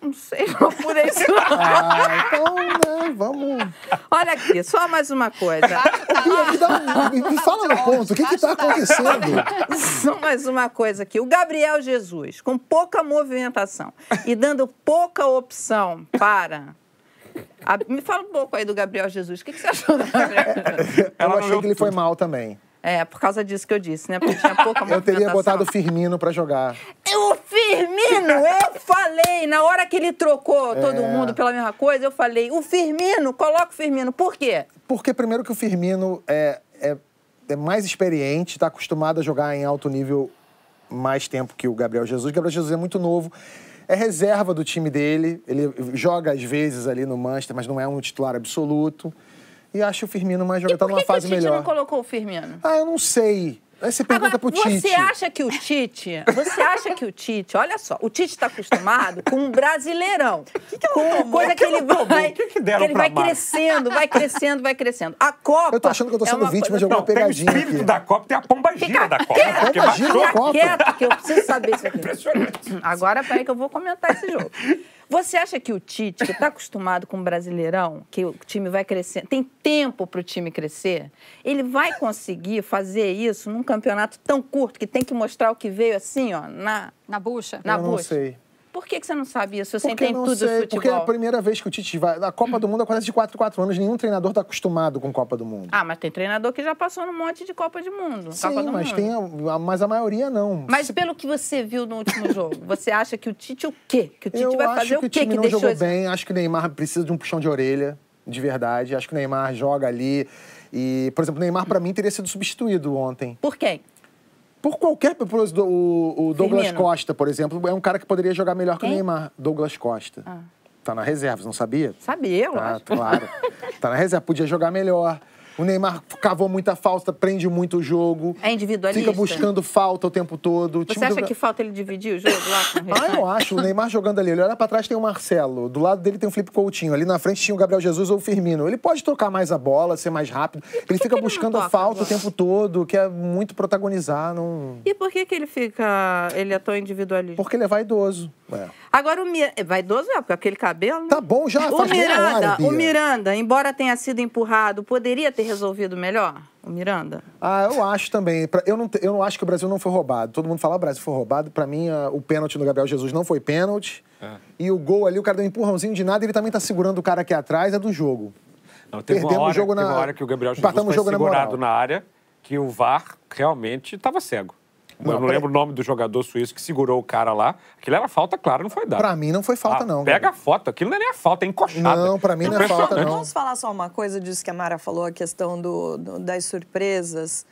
[SPEAKER 5] Não sei, não por isso.
[SPEAKER 1] Ah, então, né, vamos...
[SPEAKER 5] Olha aqui, só mais uma coisa.
[SPEAKER 1] Bia, me, dá um- me- fala no ponto, o que que tá acontecendo?
[SPEAKER 5] Só mais uma coisa aqui. O Gabriel Jesus, com pouca movimentação e dando pouca opção para. A- me fala um pouco aí do Gabriel Jesus. O que, que você achou do Gabriel Jesus?
[SPEAKER 1] Eu
[SPEAKER 4] Ela não
[SPEAKER 1] achei que ele foi mal também.
[SPEAKER 5] É, por causa disso que eu disse, né? Porque tinha pouca.
[SPEAKER 1] Eu teria botado o Firmino pra jogar.
[SPEAKER 5] O Firmino, eu falei, na hora que ele trocou todo
[SPEAKER 1] É.
[SPEAKER 5] mundo pela mesma coisa, eu falei, o Firmino, coloca o Firmino. Por quê?
[SPEAKER 1] Porque, primeiro, que o Firmino é, é, é mais experiente, está acostumado a jogar em alto nível mais tempo que o Gabriel Jesus. O Gabriel Jesus é muito novo, é reserva do time dele. Ele joga, às vezes, ali no Manchester, mas não é um titular absoluto. E acho o Firmino mais jogador, tá numa
[SPEAKER 5] que, que o
[SPEAKER 1] fase
[SPEAKER 5] Tite
[SPEAKER 1] melhor.
[SPEAKER 5] não colocou o Firmino?
[SPEAKER 1] Ah, eu não sei. Aí você pergunta
[SPEAKER 5] Agora,
[SPEAKER 1] pro Tite.
[SPEAKER 5] você acha que o Tite, você acha que o Tite, olha só, o Tite está acostumado com um brasileirão. com coisa que ele vai,
[SPEAKER 4] O que que deram
[SPEAKER 5] ele
[SPEAKER 4] pra
[SPEAKER 5] vai
[SPEAKER 4] Mara?
[SPEAKER 5] crescendo, vai crescendo, vai crescendo. A Copa
[SPEAKER 1] Eu tô achando que eu tô
[SPEAKER 5] é
[SPEAKER 1] sendo
[SPEAKER 5] uma
[SPEAKER 1] vítima
[SPEAKER 5] coisa-
[SPEAKER 1] de alguma
[SPEAKER 4] Não, tem o
[SPEAKER 1] pegadinha
[SPEAKER 4] espírito
[SPEAKER 1] aqui.
[SPEAKER 4] da Copa, tem a pomba gira da Copa.
[SPEAKER 5] quieto,
[SPEAKER 4] Porque
[SPEAKER 1] pomba gira da Copa.
[SPEAKER 5] quieto, que eu preciso saber isso aqui.
[SPEAKER 4] Impressionante.
[SPEAKER 5] Agora, peraí que eu vou comentar esse jogo. Você acha que o Tite, que está acostumado com o Brasileirão, que o time vai crescendo, tem tempo para o time crescer, ele vai conseguir fazer isso num campeonato tão curto que tem que mostrar o que veio assim, ó, na,
[SPEAKER 2] Na bucha?
[SPEAKER 5] na
[SPEAKER 1] Eu não
[SPEAKER 5] bucha?
[SPEAKER 1] sei.
[SPEAKER 5] Por que, que você não sabe isso? Você
[SPEAKER 1] Porque
[SPEAKER 5] entende tudo
[SPEAKER 1] sei,
[SPEAKER 5] do futebol.
[SPEAKER 1] porque é a primeira vez que o Tite vai. A Copa do Mundo acontece de 4 em 4 anos, nenhum treinador está acostumado com Copa do Mundo.
[SPEAKER 5] Ah, mas tem treinador que já passou num monte de Copa de Mundo.
[SPEAKER 1] Sim,
[SPEAKER 5] Copa do
[SPEAKER 1] mas,
[SPEAKER 5] Mundo.
[SPEAKER 1] tem a, mas a maioria não.
[SPEAKER 5] Mas pelo que você viu no último jogo, você acha que o Tite o quê? Que o Tite
[SPEAKER 1] Eu
[SPEAKER 5] vai
[SPEAKER 1] acho
[SPEAKER 5] fazer
[SPEAKER 1] que
[SPEAKER 5] o
[SPEAKER 1] o
[SPEAKER 5] quê
[SPEAKER 1] time
[SPEAKER 5] que
[SPEAKER 1] não
[SPEAKER 5] deixou
[SPEAKER 1] jogou bem. Acho que o Neymar precisa de um puxão de orelha, de verdade. Acho que o Neymar joga ali. E, por exemplo, o Neymar, para mim, teria sido substituído ontem.
[SPEAKER 5] Por quem?
[SPEAKER 1] Por qualquer. Por, o, o Douglas
[SPEAKER 5] Firmino.
[SPEAKER 1] Costa, por exemplo, é um cara que poderia jogar melhor que o
[SPEAKER 5] Quem?
[SPEAKER 1] Neymar. Douglas Costa.
[SPEAKER 5] Ah.
[SPEAKER 1] Tá na reserva, você não sabia?
[SPEAKER 5] Sabia,
[SPEAKER 1] Tá,
[SPEAKER 5] lógico.
[SPEAKER 1] claro. tá na reserva, podia jogar melhor. O Neymar cavou muita falta, prende muito o jogo.
[SPEAKER 5] É individualista?
[SPEAKER 1] Fica buscando falta o tempo todo. O
[SPEAKER 5] Você acha
[SPEAKER 1] do-
[SPEAKER 5] que falta ele dividir o jogo lá com o
[SPEAKER 1] Ah, eu acho. O Neymar jogando ali. Ele olha pra trás, tem o Marcelo. Do lado dele tem o Felipe Coutinho. Ali na frente tinha o Gabriel Jesus ou o Firmino. Ele pode tocar mais a bola, ser mais rápido. Ele fica
[SPEAKER 5] que ele não
[SPEAKER 1] buscando
[SPEAKER 5] toca
[SPEAKER 1] a falta
[SPEAKER 5] a
[SPEAKER 1] o tempo todo, quer muito protagonizar. Não...
[SPEAKER 5] E por que, que ele fica. Ele é tão individualista?
[SPEAKER 1] Porque ele é vaidoso. É.
[SPEAKER 5] Agora o Miranda. Vaidoso é, porque aquele cabelo.
[SPEAKER 1] Tá bom, já
[SPEAKER 5] O Miranda,
[SPEAKER 1] hora,
[SPEAKER 5] o Miranda, embora tenha sido empurrado, poderia ter resolvido melhor? O Miranda?
[SPEAKER 1] Ah, eu acho também. Eu não, eu não acho que o Brasil não foi roubado. Todo mundo fala que o Brasil foi roubado. Pra mim, ah, o pênalti no Gabriel Jesus não foi pênalti.
[SPEAKER 4] É.
[SPEAKER 1] E o gol ali, o cara deu um empurrãozinho de nada ele também tá segurando o cara aqui atrás, é do jogo.
[SPEAKER 4] Não, teve uma
[SPEAKER 1] Perdemos o
[SPEAKER 4] hora,
[SPEAKER 1] jogo
[SPEAKER 4] teve
[SPEAKER 1] na-
[SPEAKER 4] uma hora que o Gabriel Jesus foi
[SPEAKER 1] o jogo na
[SPEAKER 4] segurado
[SPEAKER 1] moral.
[SPEAKER 4] na área que o VAR realmente estava cego.
[SPEAKER 1] Não,
[SPEAKER 4] eu não lembro o nome do jogador suíço que segurou o cara lá. Aquilo era falta, claro, não foi dado.
[SPEAKER 1] Pra mim não foi falta,
[SPEAKER 4] Ah,
[SPEAKER 1] não.
[SPEAKER 4] Pega
[SPEAKER 1] Gabriel.
[SPEAKER 4] a foto, aquilo não é nem a falta, é encoxada.
[SPEAKER 1] Não, pra mim não é falta, não.
[SPEAKER 3] Vamos falar só uma coisa disso que a Mara falou, a questão do, do- das surpresas.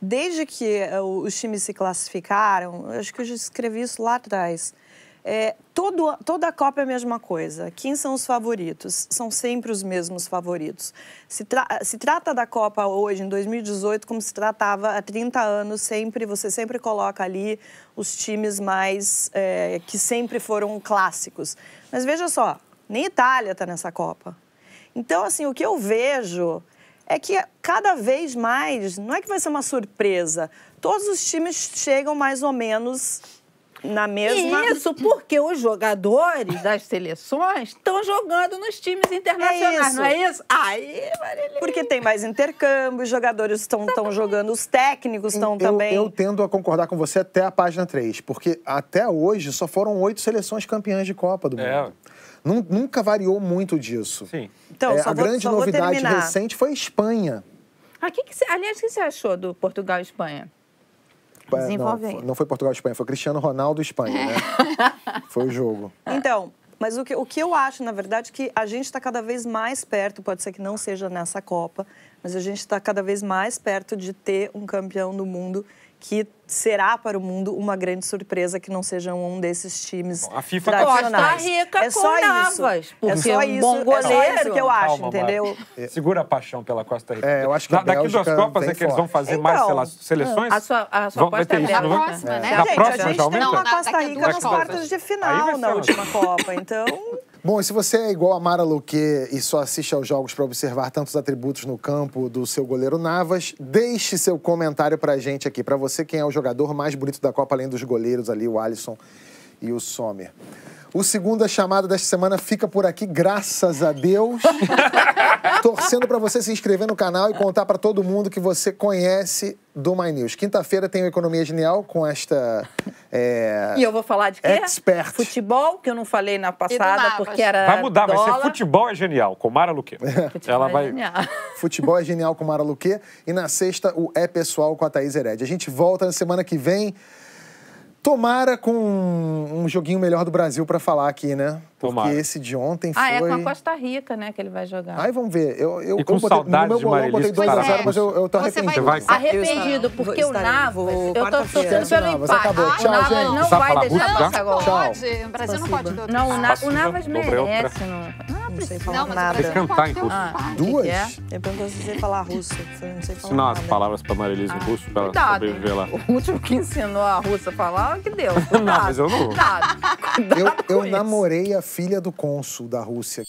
[SPEAKER 3] Desde que eh, os times se classificaram, eu acho que eu já escrevi isso lá atrás. É, todo, toda a Copa é a mesma coisa. Quem são os favoritos? São sempre os mesmos favoritos. Se, tra- se trata da Copa hoje, em 2018, como se tratava há 30 anos, sempre você sempre coloca ali os times mais é, que sempre foram clássicos. Mas veja só, nem Itália está nessa Copa. Então, assim, o que eu vejo é que cada vez mais, não é que vai ser uma surpresa, todos os times chegam mais ou menos na mesma.
[SPEAKER 5] Isso porque os jogadores das seleções estão jogando nos times internacionais,
[SPEAKER 3] isso.
[SPEAKER 5] não é isso? Aí, Marília.
[SPEAKER 3] Porque tem mais intercâmbio, os jogadores estão jogando, os técnicos estão também.
[SPEAKER 1] eu tendo a concordar com você até a página 3, porque até hoje só foram oito seleções campeãs de Copa do Mundo.
[SPEAKER 4] É.
[SPEAKER 1] Nun- Nunca variou muito disso.
[SPEAKER 4] Sim.
[SPEAKER 3] Então,
[SPEAKER 1] É,
[SPEAKER 3] só
[SPEAKER 1] a
[SPEAKER 3] vou-
[SPEAKER 1] grande novidade recente foi a Espanha.
[SPEAKER 5] Ah, que que cê- aliás, o que você achou do Portugal e Espanha?
[SPEAKER 1] É,
[SPEAKER 5] Desenvolve
[SPEAKER 1] não, não foi Portugal e Espanha, foi Cristiano Ronaldo e Espanha, né? foi o jogo.
[SPEAKER 3] Então, mas o que, o que eu acho, na verdade, que a gente está cada vez mais perto, pode ser que não seja nessa Copa, mas a gente está cada vez mais perto de ter um campeão do mundo que será para o mundo uma grande surpresa que não seja um desses times
[SPEAKER 4] Bom, a FIFA tá-
[SPEAKER 3] tradicionais.
[SPEAKER 5] Costa Rica
[SPEAKER 3] é
[SPEAKER 5] com
[SPEAKER 3] só isso.
[SPEAKER 5] Navas,
[SPEAKER 3] é
[SPEAKER 5] porque
[SPEAKER 3] só
[SPEAKER 5] um
[SPEAKER 3] isso,
[SPEAKER 5] bom
[SPEAKER 3] é só isso
[SPEAKER 5] goleiro-
[SPEAKER 3] que eu acho,
[SPEAKER 4] Calma,
[SPEAKER 3] entendeu?
[SPEAKER 4] Segura a paixão pela Costa Rica.
[SPEAKER 1] É, eu acho que a
[SPEAKER 4] Da- Daqui duas Copas é que eles vão fazer mais
[SPEAKER 3] Então,
[SPEAKER 4] sei lá, seleções?
[SPEAKER 5] A sua, a sua
[SPEAKER 4] Vão-
[SPEAKER 5] aposta é
[SPEAKER 4] isso,
[SPEAKER 2] Na próxima,
[SPEAKER 4] É.
[SPEAKER 2] né?
[SPEAKER 4] Na
[SPEAKER 3] Gente,
[SPEAKER 4] próxima
[SPEAKER 3] a gente
[SPEAKER 4] já
[SPEAKER 3] tem uma Costa
[SPEAKER 2] a
[SPEAKER 3] Rica nas quartas de final na última Copa, então...
[SPEAKER 1] Bom, e se você é igual a Mara Luque e só assiste aos jogos para observar tantos atributos no campo do seu goleiro Navas, deixe seu comentário pra gente aqui. Pra você, quem é o jogador mais bonito da Copa, além dos goleiros ali, o Alisson e o Sommer. O segunda chamada desta semana fica por aqui, graças a Deus. Torcendo pra você se inscrever no canal e contar pra todo mundo que você conhece do My News. Quinta-feira tem o Economia Genial com esta. é,
[SPEAKER 5] E eu vou falar de quê?
[SPEAKER 1] Expert.
[SPEAKER 5] Futebol, que eu não falei na passada, porque era
[SPEAKER 4] Vai mudar, vai ser
[SPEAKER 5] dólar.
[SPEAKER 4] Futebol é Genial, com Mara Luque.
[SPEAKER 5] Futebol
[SPEAKER 4] Ela
[SPEAKER 5] é
[SPEAKER 4] vai...
[SPEAKER 5] genial.
[SPEAKER 1] Futebol é genial com Mara Luque. E na sexta, o É Pessoal com a Thaís Hered. A gente volta na semana que vem. Tomara com um joguinho melhor do Brasil pra falar aqui, né? Porque
[SPEAKER 4] Tomara.
[SPEAKER 1] esse de ontem
[SPEAKER 5] Ah, é
[SPEAKER 1] foi.
[SPEAKER 5] com a Costa Rica, né, que ele vai jogar.
[SPEAKER 1] Ai, vamos ver. Eu, eu,
[SPEAKER 4] E com
[SPEAKER 1] eu botei, no meu
[SPEAKER 4] de
[SPEAKER 1] bolão eu botei
[SPEAKER 4] Marilis,
[SPEAKER 1] 2 a
[SPEAKER 2] que
[SPEAKER 1] 0
[SPEAKER 2] tá-
[SPEAKER 1] mas eu, eu tô
[SPEAKER 2] Você vai
[SPEAKER 1] arrependido.
[SPEAKER 5] Arrependido, porque o Navas,
[SPEAKER 3] vou
[SPEAKER 5] eu tô torcendo pelo
[SPEAKER 1] Navas,
[SPEAKER 5] empate.
[SPEAKER 1] acabou.
[SPEAKER 5] o
[SPEAKER 1] Tchau,
[SPEAKER 5] Navas
[SPEAKER 1] gente.
[SPEAKER 5] não
[SPEAKER 4] Precisa
[SPEAKER 5] vai
[SPEAKER 4] falar
[SPEAKER 5] deixar
[SPEAKER 4] russo já?
[SPEAKER 5] passar gol.
[SPEAKER 1] Tchau.
[SPEAKER 2] Pode, o Brasil não pode
[SPEAKER 5] Não, o, Na- o Navas merece. Não, não
[SPEAKER 3] Não sei falar
[SPEAKER 2] Não, mas o
[SPEAKER 3] nada.
[SPEAKER 4] Tem
[SPEAKER 2] não
[SPEAKER 4] que cantar em russo.
[SPEAKER 5] Ah.
[SPEAKER 1] Duas?
[SPEAKER 5] que que é?
[SPEAKER 3] Eu pergunto se você falar russo. Não sei falar
[SPEAKER 4] Ensinar as palavras pra Marilis em russo pra ela sobreviver lá.
[SPEAKER 5] O último que ensinou a russa a falar, que deu.
[SPEAKER 4] Não, mas eu não.
[SPEAKER 5] Cuidado. Cuidado
[SPEAKER 1] Eu, namorei a filha do cônsul da Rússia.